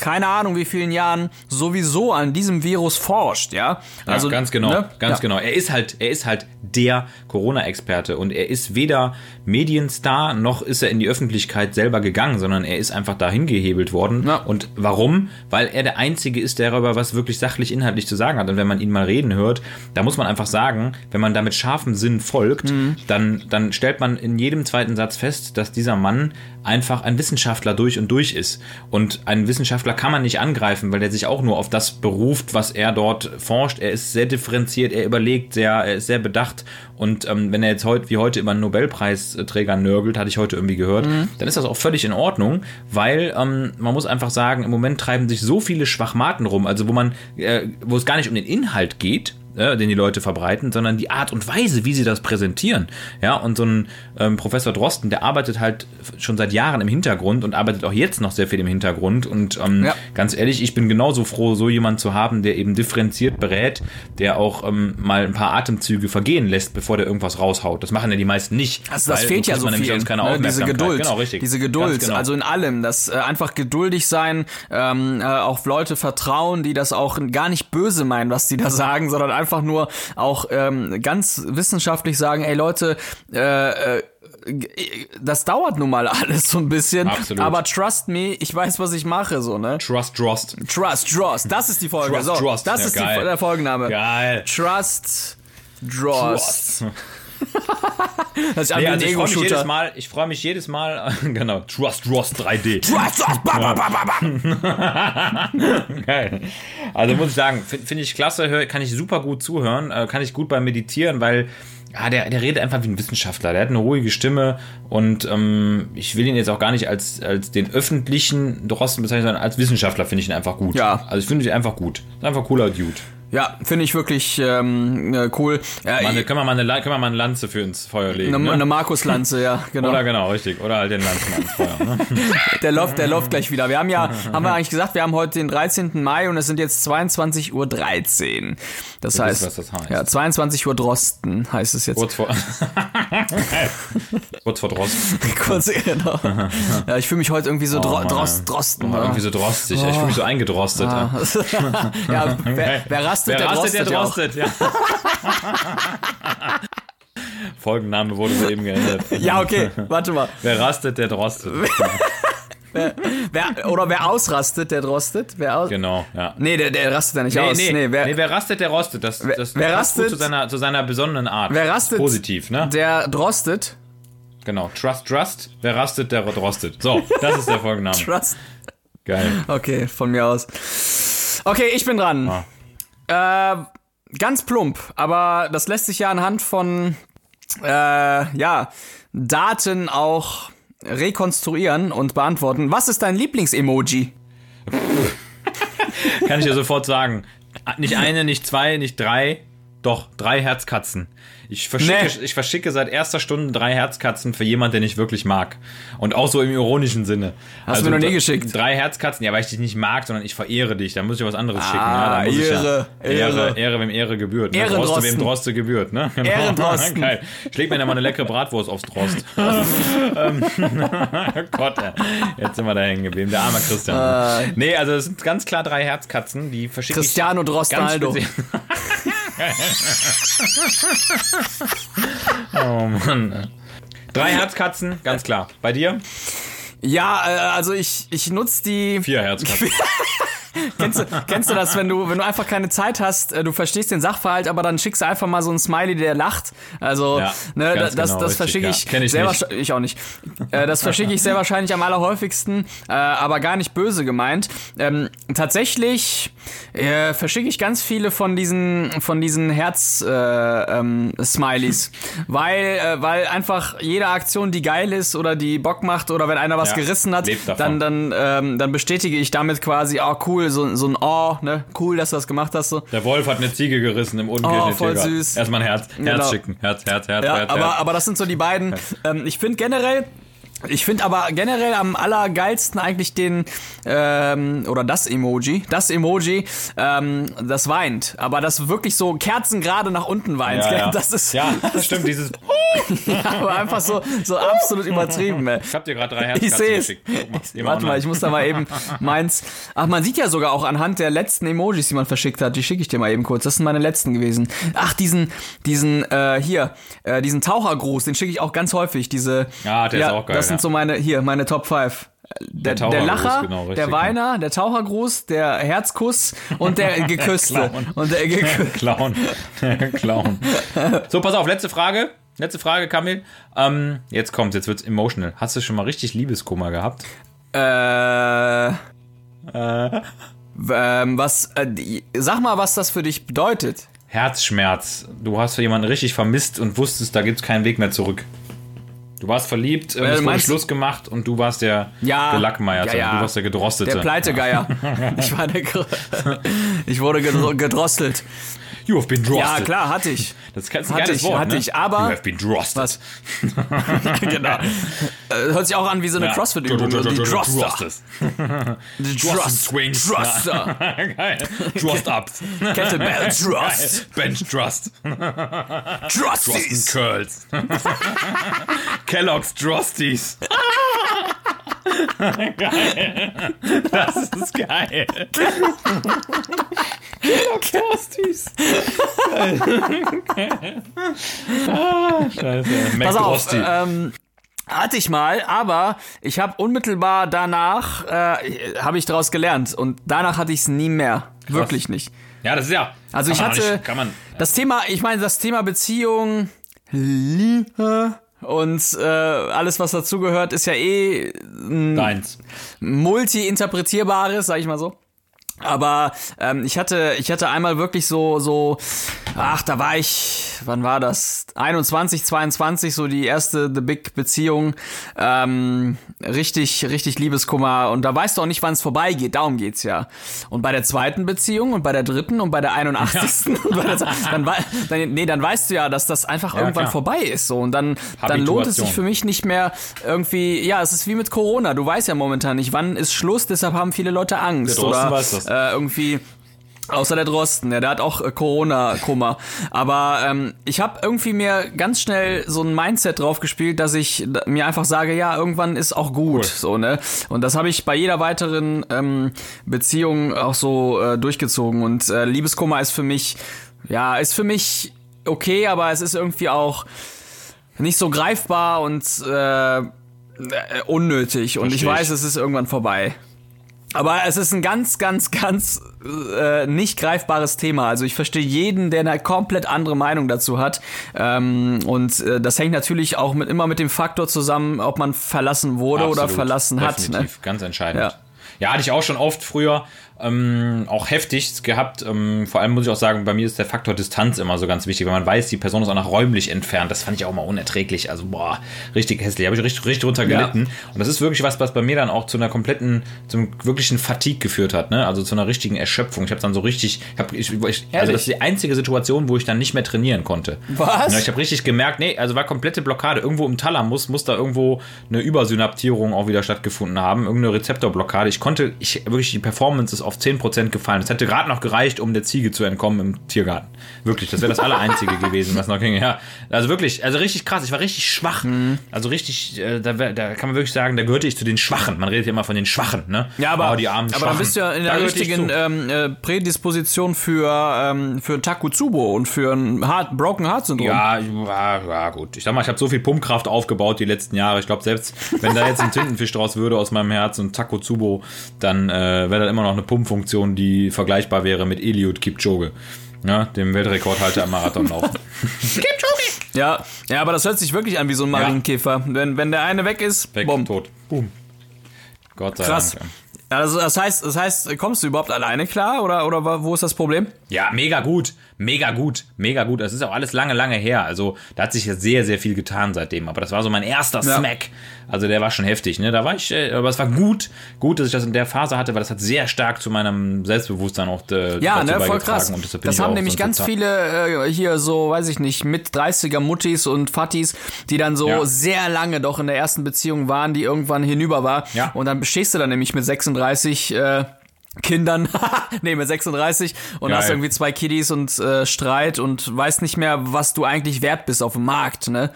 keine Ahnung wie vielen Jahren sowieso an diesem Virus forscht, ja.
Also ja, ganz genau, ne? ganz
ja.
genau. Er ist halt, er ist halt der Corona-Experte und er ist weder Medienstar noch ist er in die Öffentlichkeit selber gegangen, sondern er ist einfach dahin gehebelt worden. Ja. Und warum? Weil er der Einzige ist, der darüber was wirklich sachlich inhaltlich zu sagen hat. Und wenn man ihn mal reden hört, da muss man einfach sagen, wenn man da mit scharfem Sinn folgt, mhm. dann, dann stellt man in jedem zweiten Satz fest, dass dieser Mann einfach ein Wissenschaftler durch und durch ist. Und einen Wissenschaftler kann man nicht angreifen, weil er sich auch nur auf das beruft, was er dort forscht. Er ist sehr differenziert, er überlegt sehr, er ist sehr bedacht. Und ähm, wenn er jetzt heute wie heute über einen Nobelpreisträger nörgelt, hatte ich heute irgendwie gehört, mhm. dann ist das auch völlig in Ordnung, weil ähm, man muss einfach sagen, im Moment treiben sich so viele Schwachmaten rum, also wo man, äh, wo es gar nicht um den Inhalt geht, äh, den die Leute verbreiten, sondern die Art und Weise, wie sie das präsentieren. Ja, und so ein ähm, Professor Drosten, der arbeitet halt schon seit Jahren im Hintergrund und arbeitet auch jetzt noch sehr viel im Hintergrund. Und ähm, ja. ganz ehrlich, ich bin genauso froh, so jemanden zu haben, der eben differenziert berät, der auch ähm, mal ein paar Atemzüge vergehen lässt, bevor der irgendwas raushaut. Das machen ja die meisten nicht.
Also das fehlt ja so viel. Ne? Diese Geduld. Genau, richtig. Diese Geduld. Genau. Also in allem. Das äh, einfach geduldig sein, ähm, äh, auf Leute vertrauen, die das auch gar nicht böse meinen, was die da sagen, sondern einfach nur auch ähm, ganz wissenschaftlich sagen, ey Leute, äh, äh, das dauert nun mal alles so ein bisschen. Absolut. Aber trust me, ich weiß, was ich mache, so, ne?
Trust Drost.
Trust Drost. Das ist die Folge.
Trust so, Drost.
Das ja, ist die, der Folgenname.
Geil.
Trust Drost. Drost.
das ist nee, also ich freue mich jedes Mal, ich freue mich jedes Mal, genau, Trust Ross 3D. Trust Ross, ba, ba, ba, ba. Geil. Also muss ich sagen, finde find ich klasse, kann ich super gut zuhören, äh, kann ich gut beim Meditieren, weil ja, der, der redet einfach wie ein Wissenschaftler. Der hat eine ruhige Stimme und ähm, ich will ihn jetzt auch gar nicht als, als den öffentlichen Drosten bezeichnen, sondern als Wissenschaftler finde ich ihn einfach gut.
Ja.
Also ich finde ihn einfach gut. Ist einfach ein cooler Dude.
Ja, finde ich wirklich ähm, äh, cool.
Ja, Meine, können, wir mal eine, können wir mal eine Lanze für ins Feuer legen?
Eine, ne? eine Markus-Lanze, ja, genau.
Oder genau, richtig. Oder halt den Lanzen ans Feuer. Ne?
der läuft, der läuft gleich wieder. Wir haben ja, haben wir eigentlich gesagt, wir haben heute den 13. Mai und es sind jetzt 22.13 Uhr. Das du heißt,
was das heißt.
Ja, 22 Uhr Drosten heißt es jetzt.
Kurz vor, Kurz vor Drosten.
Kurz, genau. Ja, ich fühle mich heute irgendwie so oh, Dro Drost, Drosten.
Oh, irgendwie so drostig. Oh. Ich fühle mich so eingedrostet. Ah.
ja, wer, wer rastet,
wer
der
rastet,
drostet.
Der drostet, ja. Folgenname wurde soeben geändert.
Ja, okay, warte mal.
Wer rastet, der drostet.
wer, wer, oder wer ausrastet, der drostet. Wer
genau, ja.
Nee, der, der rastet ja nicht
nee,
aus.
Nee, nee, wer, nee, wer rastet, der rostet. Das,
wer,
das
wer rastet,
zu seiner, zu seiner besonderen Art.
Wer rastet,
positiv, ne?
Der drostet.
Genau, Trust, Trust. Wer rastet, der drostet. So, das ist der Folgenname.
Trust.
Geil.
Okay, von mir aus. Okay, ich bin dran. Ah. Äh, ganz plump, aber das lässt sich ja anhand von äh, ja, Daten auch rekonstruieren und beantworten. Was ist dein Lieblingsemoji?
Kann ich dir sofort sagen. Nicht eine, nicht zwei, nicht drei, doch drei Herzkatzen. Ich verschicke, nee. ich verschicke seit erster Stunde drei Herzkatzen für jemanden, den ich wirklich mag. Und auch so im ironischen Sinne.
Hast also, du mir noch nie geschickt?
Drei Herzkatzen, ja, weil ich dich nicht mag, sondern ich verehre dich. Da muss ich was anderes
ah,
schicken. Ja,
muss Ehre,
ich ja, Ehre, Ehre, wem Ehre gebührt.
Ne? Droste,
wem Droste gebührt. Ne?
Genau. Ehrendrosten.
Geil. Schlägt mir da mal eine leckere Bratwurst aufs Drost. Ähm, Gott, jetzt sind wir da hängen geblieben. Der arme Christian. Uh, nee, also es sind ganz klar drei Herzkatzen, die verschicke
Cristiano Drostaldo.
Oh Mann. Drei Herzkatzen, ganz klar. Bei dir?
Ja, äh, also ich, ich nutze die.
Vier Herzkatzen.
kennst, du, kennst du das, wenn du, wenn du einfach keine Zeit hast, äh, du verstehst den Sachverhalt, aber dann schickst du einfach mal so einen Smiley, der lacht. Also,
ja,
ne, das, genau, das verschicke ich,
ja, ich
sehr wahrscheinlich, ich auch nicht. Äh, das verschicke ich sehr wahrscheinlich am allerhäufigsten, äh, aber gar nicht böse gemeint. Ähm, tatsächlich verschicke ich ganz viele von diesen, von diesen Herz-Smileys, äh, ähm, weil, weil einfach jede Aktion, die geil ist oder die Bock macht oder wenn einer was ja, gerissen hat, dann, dann, ähm, dann bestätige ich damit quasi, oh cool, cool, so, so ein Oh, ne? Cool, dass du das gemacht hast. So.
Der Wolf hat eine Ziege gerissen im Unkirchen.
Oh, voll süß.
Erstmal ein Herz, Herz genau. schicken. Herz, Herz, Herz,
ja,
Herz,
aber,
Herz.
aber das sind so die beiden. Ähm, ich finde generell, ich finde aber generell am allergeilsten eigentlich den, ähm, oder das Emoji, das Emoji, ähm, das weint. Aber das wirklich so Kerzen gerade nach unten weint.
Ja, ja.
Das ist.
Ja, das stimmt, dieses.
ja, aber einfach so, so absolut übertrieben, ey.
Ich hab dir gerade drei
Ich
Herzkatzen
sehe es.
geschickt. Mal,
Warte mal, ich muss da mal eben meins. Ach, man sieht ja sogar auch anhand der letzten Emojis, die man verschickt hat. Die schicke ich dir mal eben kurz. Das sind meine letzten gewesen. Ach, diesen, diesen, äh, hier, äh, diesen Tauchergruß, den schicke ich auch ganz häufig. Diese.
Ja, der ist auch geil,
Das sind
ja.
so meine, hier, meine Top 5. Der, der,
Tauchergruß,
Lacher,
genau, richtig,
der Weiner, der Tauchergruß, der Herzkuss und der Geküsste.
Clown.
und der Geküsste.
Clown. Clown. So, pass auf, letzte Frage. Letzte Frage, Kamil. Ähm, jetzt kommt's, jetzt wird's emotional. Hast du schon mal richtig Liebeskummer gehabt?
Äh. Ähm, was, äh, sag mal, was das für dich bedeutet.
Herzschmerz. Du hast für jemanden richtig vermisst und wusstest, da gibt's keinen Weg mehr zurück. Du warst verliebt, äh, es wurde Schluss gemacht und du warst der
Ja,
Gelackmeierte.
ja, ja.
Du warst der Gedrostete.
Der Pleitegeier. Ich war der. Gr- Ich wurde gedro- gedrosselt.
You have been drosted.
Ja, klar, hatte ich.
Das ist ein
Hatte
geiles
ich,
Wort,
hatte
ne?
ich, aber-
You have been drosted.
Was? genau. Äh, Hört sich auch an wie so eine
Ja.
Crossfit-Übung.
Du-
Die Droster. Die
Drost
Drost.
Swings.
Droster.
Geil. Drost Ups.
Kettlebell Drost.
Bench Drost. Drosten
Drosties.
Curls. Kellogg's Drosties. Geil. Das ist geil. Geil. ah, scheiße.
Pass auf,
McDrosty.
ähm, hatte ich mal, aber ich habe unmittelbar danach, äh, habe ich daraus gelernt und danach hatte ich es nie mehr. Wirklich nicht.
ja, das ist ja.
Also ich hatte
Nicht, man,
das Thema, ich meine, das Thema Beziehung, Liebe und äh, alles, was dazugehört, ist ja eh
deins.
multi-interpretierbares, sag ich mal so. Aber ähm, ich hatte, ich hatte einmal wirklich so, so, ach, da war ich, wann war das? 21, 22, so die erste The Big Beziehung, ähm, richtig, richtig Liebeskummer. Und da weißt du auch nicht, wann es vorbeigeht. Darum geht's ja. Und bei der zweiten Beziehung und bei der dritten und bei der 81. und bei der, dann, dann, nee, dann weißt du ja, dass das einfach irgendwann
klar.
vorbei ist. So und dann, dann lohnt es sich für mich nicht mehr irgendwie. Ja, es ist wie mit Corona. Du weißt ja momentan nicht, wann ist Schluss. Deshalb haben viele Leute Angst oder
weiß das.
Äh, irgendwie. Außer der Drosten, ja, der hat auch äh, Corona-Kummer. Aber ähm, ich habe irgendwie mir ganz schnell so ein Mindset drauf gespielt, dass ich mir einfach sage, ja, irgendwann ist auch gut,
Cool.
so ne. Und das habe ich bei jeder weiteren ähm, Beziehung auch so äh, durchgezogen. Und äh, Liebeskummer ist für mich, ja, ist für mich okay, aber es ist irgendwie auch nicht so greifbar und äh, äh, unnötig. Und ich
Versteh ich.
weiß, es ist irgendwann vorbei. Aber es ist ein ganz, ganz, ganz äh, nicht greifbares Thema. Also ich verstehe jeden, der eine komplett andere Meinung dazu hat. Ähm, und äh, das hängt natürlich auch mit immer mit dem Faktor zusammen, ob man verlassen wurde oder
Absolut,
verlassen hat. Ne?
Definitiv, ganz entscheidend.
Ja.
Ja. hatte ich auch schon oft früher, ähm, auch heftig gehabt. Ähm, vor allem muss ich auch sagen, bei mir ist der Faktor Distanz immer so ganz wichtig, weil man weiß, die Person ist auch noch räumlich entfernt. Das fand ich auch mal unerträglich. Also, boah, richtig hässlich. Habe ich richtig, richtig drunter
Ja.
gelitten. Und das ist wirklich was, was bei mir dann auch zu einer kompletten, zum wirklichen Fatigue geführt hat, ne? Also zu einer richtigen Erschöpfung. Ich habe dann so richtig, ich hab, ich, ich, also das ist die einzige Situation, wo ich dann nicht mehr trainieren konnte.
Was?
Ja, ich habe richtig gemerkt, nee, also war komplette Blockade. Irgendwo im Thalamus muss da irgendwo eine Übersynaptierung auch wieder stattgefunden haben. Irgendeine Rezeptorblockade. Ich konnte, ich wirklich, die Performance ist auf 10% gefallen. Es hätte gerade noch gereicht, um der Ziege zu entkommen im Tiergarten. Wirklich, das wäre das Allereinzige gewesen, was noch ging. Ja, also wirklich, also richtig krass. Ich war richtig schwach.
Mhm.
Also richtig, äh, da, da kann man wirklich sagen, da gehörte ich zu den Schwachen. Man redet ja immer von den Schwachen, ne?
Ja, aber,
oh, die armen
aber dann bist du ja in der richtigen ähm, äh, Prädisposition für, ähm, für Takotsubo und für ein Heart, Broken Heart Syndrom.
Ja, ja, ja, gut. Ich sag mal, ich habe so viel Pumpkraft aufgebaut die letzten Jahre. Ich glaube, selbst wenn da jetzt ein Tintenfisch draus würde aus meinem Herz und Takotsubo, dann äh, wäre das immer noch eine Pumpfunktion, die vergleichbar wäre mit Eliud Kipchoge. Ja, dem Weltrekordhalter im Marathonlauf.
Ja, ja, aber das hört sich wirklich an wie so ein Marienkäfer. Wenn, wenn der eine weg ist,
Weg,
bumm.
tot. Boom. Gott sei
Krass.
Dank.
Also das heißt, das heißt, kommst du überhaupt alleine klar oder oder wo ist das Problem?
Ja, mega gut, mega gut, mega gut. Das ist auch alles lange, lange her. Also da hat sich ja sehr, sehr viel getan seitdem. Aber das war so mein erster
Ja.
Smack. Also der war schon heftig. Ne? Da war ich, äh, aber es war gut, gut, dass ich das in der Phase hatte, weil das hat sehr stark zu meinem Selbstbewusstsein auch äh,
Ja, ne, voll krass.
Und
Das haben nämlich ganz
total-
viele äh, hier so, weiß ich nicht, mit 30er Muttis und Fattis, die dann so
Ja.
sehr lange doch in der ersten Beziehung waren, die irgendwann hinüber war.
Ja.
Und dann stehst du dann nämlich mit 36 äh, Kindern, nee, mit 36 und
Geil.
hast irgendwie zwei Kiddies und äh, Streit und weißt nicht mehr, was du eigentlich wert bist auf dem Markt, ne?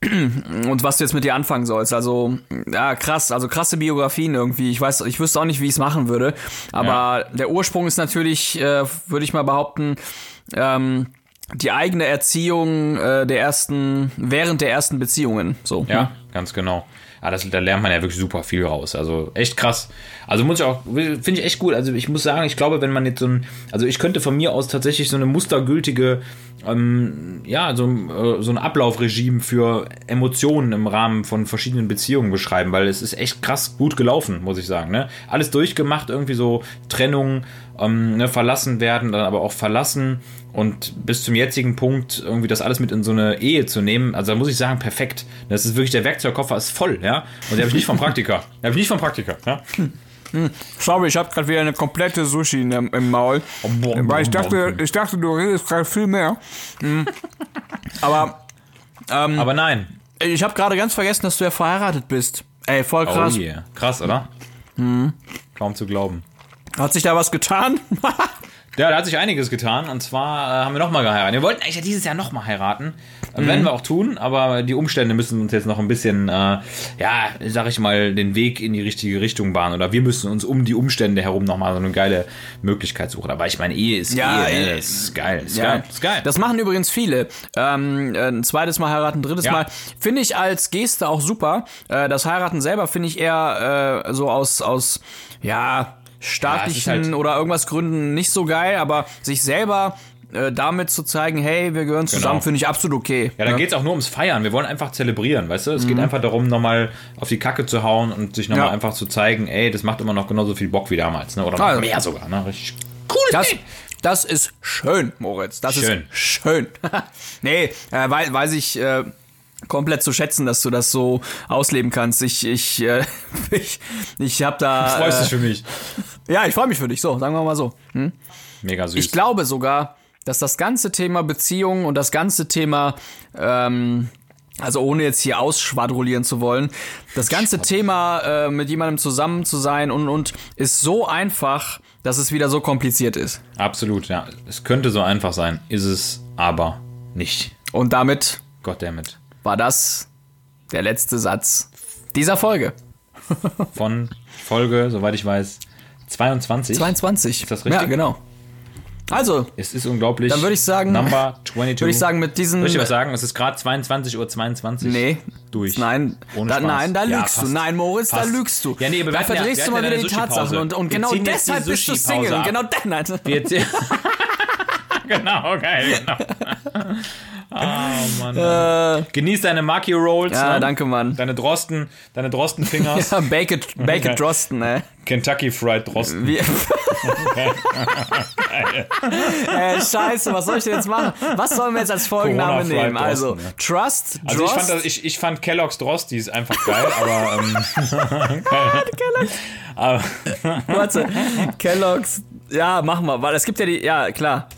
Und was du jetzt mit dir anfangen sollst. Also, ja, krass, also krasse Biografien irgendwie. Ich weiß, ich wüsste auch nicht, wie ich es machen würde. Aber der Ursprung ist natürlich, äh, würde ich mal behaupten, ähm, die eigene Erziehung äh, der ersten, während der ersten Beziehungen. So.
Ja, ganz genau. Ah, das, da lernt man ja wirklich super viel raus. Also echt krass. Also muss ich auch, finde ich echt gut. Also ich muss sagen, ich glaube, wenn man jetzt so ein, also ich könnte von mir aus tatsächlich so eine mustergültige, ähm, ja, so, äh, so ein Ablaufregime für Emotionen im Rahmen von verschiedenen Beziehungen beschreiben, weil es ist echt krass gut gelaufen, muss ich sagen. Ne? Alles durchgemacht, irgendwie so Trennung, ähm, ne, verlassen werden, dann aber auch verlassen und bis zum jetzigen Punkt irgendwie das alles mit in so eine Ehe zu nehmen, also da muss ich sagen, perfekt. Das ist wirklich, der Werkzeugkoffer ist voll, ja. Und den habe ich nicht vom Praktiker. Den habe ich nicht vom Praktiker, ja.
Sorry, ich habe gerade wieder eine komplette Sushi in, im, im Maul. Weil ich dachte, ich dachte, du redest gerade viel mehr. Mhm. Aber
Aber nein.
ich habe gerade ganz vergessen, dass du ja verheiratet bist. Ey, voll krass.
Oh yeah. Krass, oder? Kaum zu glauben.
Hat sich da was getan?
Ja, da hat sich einiges getan. Und zwar äh, haben wir nochmal geheiratet. Wir wollten eigentlich ja dieses Jahr nochmal heiraten. Äh, Werden wir auch tun, aber die Umstände müssen uns jetzt noch ein bisschen, äh, ja, sag ich mal, den Weg in die richtige Richtung bahnen. Oder wir müssen uns um die Umstände herum nochmal so eine geile Möglichkeit suchen. Aber ich meine, Ehe ist
Ja,
Ehe. Ne?
Ehe.
Das ist geil. Ist
Ja.
geil. Ist geil.
Das machen übrigens viele. Ähm, äh, ein zweites Mal heiraten, drittes
Ja.
Mal. Finde ich als Geste auch super. Äh, das Heiraten selber finde ich eher äh, so aus, aus ja, staatlichen
halt-
oder irgendwas Gründen nicht so geil, aber sich selber äh, damit zu zeigen, hey, wir gehören zusammen,
Genau.
finde ich absolut okay.
Ja, da geht's auch nur ums Feiern. Wir wollen einfach zelebrieren, weißt du? Es geht einfach darum, nochmal auf die Kacke zu hauen und sich nochmal
Ja.
einfach zu zeigen, ey, das macht immer noch genauso viel Bock wie damals, ne? Oder noch
Also.
mehr sogar, ne? Richtig cool.
Das, das ist schön, Moritz. Das
Schön.
ist schön. nee, äh, weil, weiß ich äh, komplett zu schätzen, dass du das so ausleben kannst. Ich, ich, äh, ich, ich habe da.
Freust
äh,
dich für mich.
Ja, ich freue mich für dich. So, sagen wir mal so.
Mega süß.
Ich glaube sogar, dass das ganze Thema Beziehung und das ganze Thema, ähm, also ohne jetzt hier ausschwadronieren zu wollen, das ganze Thema äh, mit jemandem zusammen zu sein und, und ist so einfach, dass es wieder so kompliziert ist.
Absolut, ja. Es könnte so einfach sein, ist es aber nicht.
Und damit
Goddammit.
War das der letzte Satz dieser Folge.
Von Folge, soweit ich weiß, 22.
22.
Ist das richtig?
Ja, genau. Also,
Es ist unglaublich.
Dann würde ich sagen-
Number 22.
würde ich sagen, mit diesen.
Soll ich was sagen? Es ist gerade 22.22 Uhr. 22.
Nee.
Durch.
Nein,
Ohne
da,
Spaß.
nein, da
Ja,
lügst du.
fast.
Nein, Moritz,
Fast.
da lügst du.
Ja, nee, aber
da
ja-
verdrehst
wir
du mal
ja
wieder die Tatsachen. Und, und genau
die
deshalb bist du Single.
ab.
Genau deshalb.
Genau, geil. Genau. Oh, Mann. Genieß deine Maki Rolls.
Äh. Ja,
ne?
danke, Mann.
Deine Drosten, deine Drostenfingers.
Ja, Bake it, bake it Drosten, ey.
Kentucky Fried Drosten.
Wie, äh, scheiße, was soll ich denn jetzt machen? Was sollen wir jetzt als Folgenname nehmen? Also,
Drosten, ja.
Trust,
Also ich
Drost,
fand, das, ich, ich fand Kellogg's Drostis einfach geil, aber, ähm, aber
warte, Kellogg's, ja, mach mal, weil es gibt ja die, ja, klar,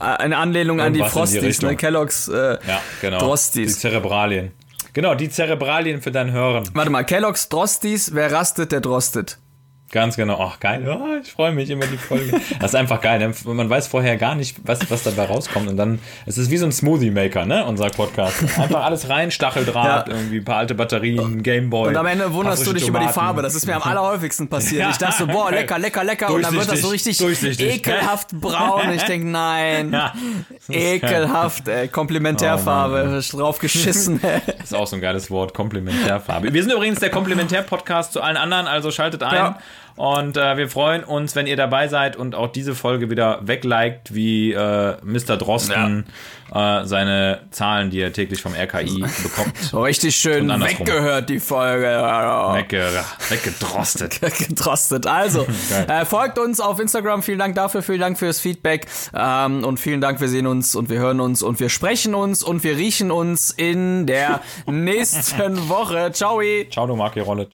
eine Anlehnung an die
Irgendwas in die
Frosties, ne?
Richtung.
Kellogg's, äh,
ja, genau. Die
Drostis.
Zerebralien. Genau, die Zerebralien für dein Hören.
Warte mal, Kellogg's Drostis, wer rastet, der drostet.
Ganz genau. Ach, geil. Oh, ich freue mich immer die Folge. Das ist einfach geil. Ne? Man weiß vorher gar nicht, was, was dabei rauskommt. Und dann, es ist wie so ein Smoothie-Maker, ne? Unser Podcast. Einfach alles rein, Stacheldraht,
Ja.
irgendwie ein paar alte Batterien, Gameboy.
Und am Ende wunderst du dich über die
Tomaten.
Farbe. Das ist mir am allerhäufigsten passiert.
Ja.
Ich dachte so, boah, lecker, lecker, lecker. Und dann wird das so richtig ekelhaft braun. Ich denke, nein,
Ja.
ekelhaft, ey. Komplementärfarbe, drauf geschissen, ey.
Das ist auch so ein geiles Wort, Komplementärfarbe. Wir sind übrigens der Komplementär-Podcast zu allen anderen, also schaltet ein.
Ja.
Und äh, wir freuen uns, wenn ihr dabei seid und auch diese Folge wieder wegliked, wie äh, Mr. Drosten äh, seine Zahlen, die er täglich vom RKI bekommt,
richtig schön weggehört, die Folge.
wegge weggedrostet.
Getrostet. Also, äh, folgt uns auf Instagram. Vielen Dank dafür, vielen Dank fürs Feedback. Ähm, und vielen Dank, wir sehen uns und wir hören uns und wir sprechen uns und wir riechen uns in der nächsten Woche. Ciao.
Ciao, du Marki Rolle.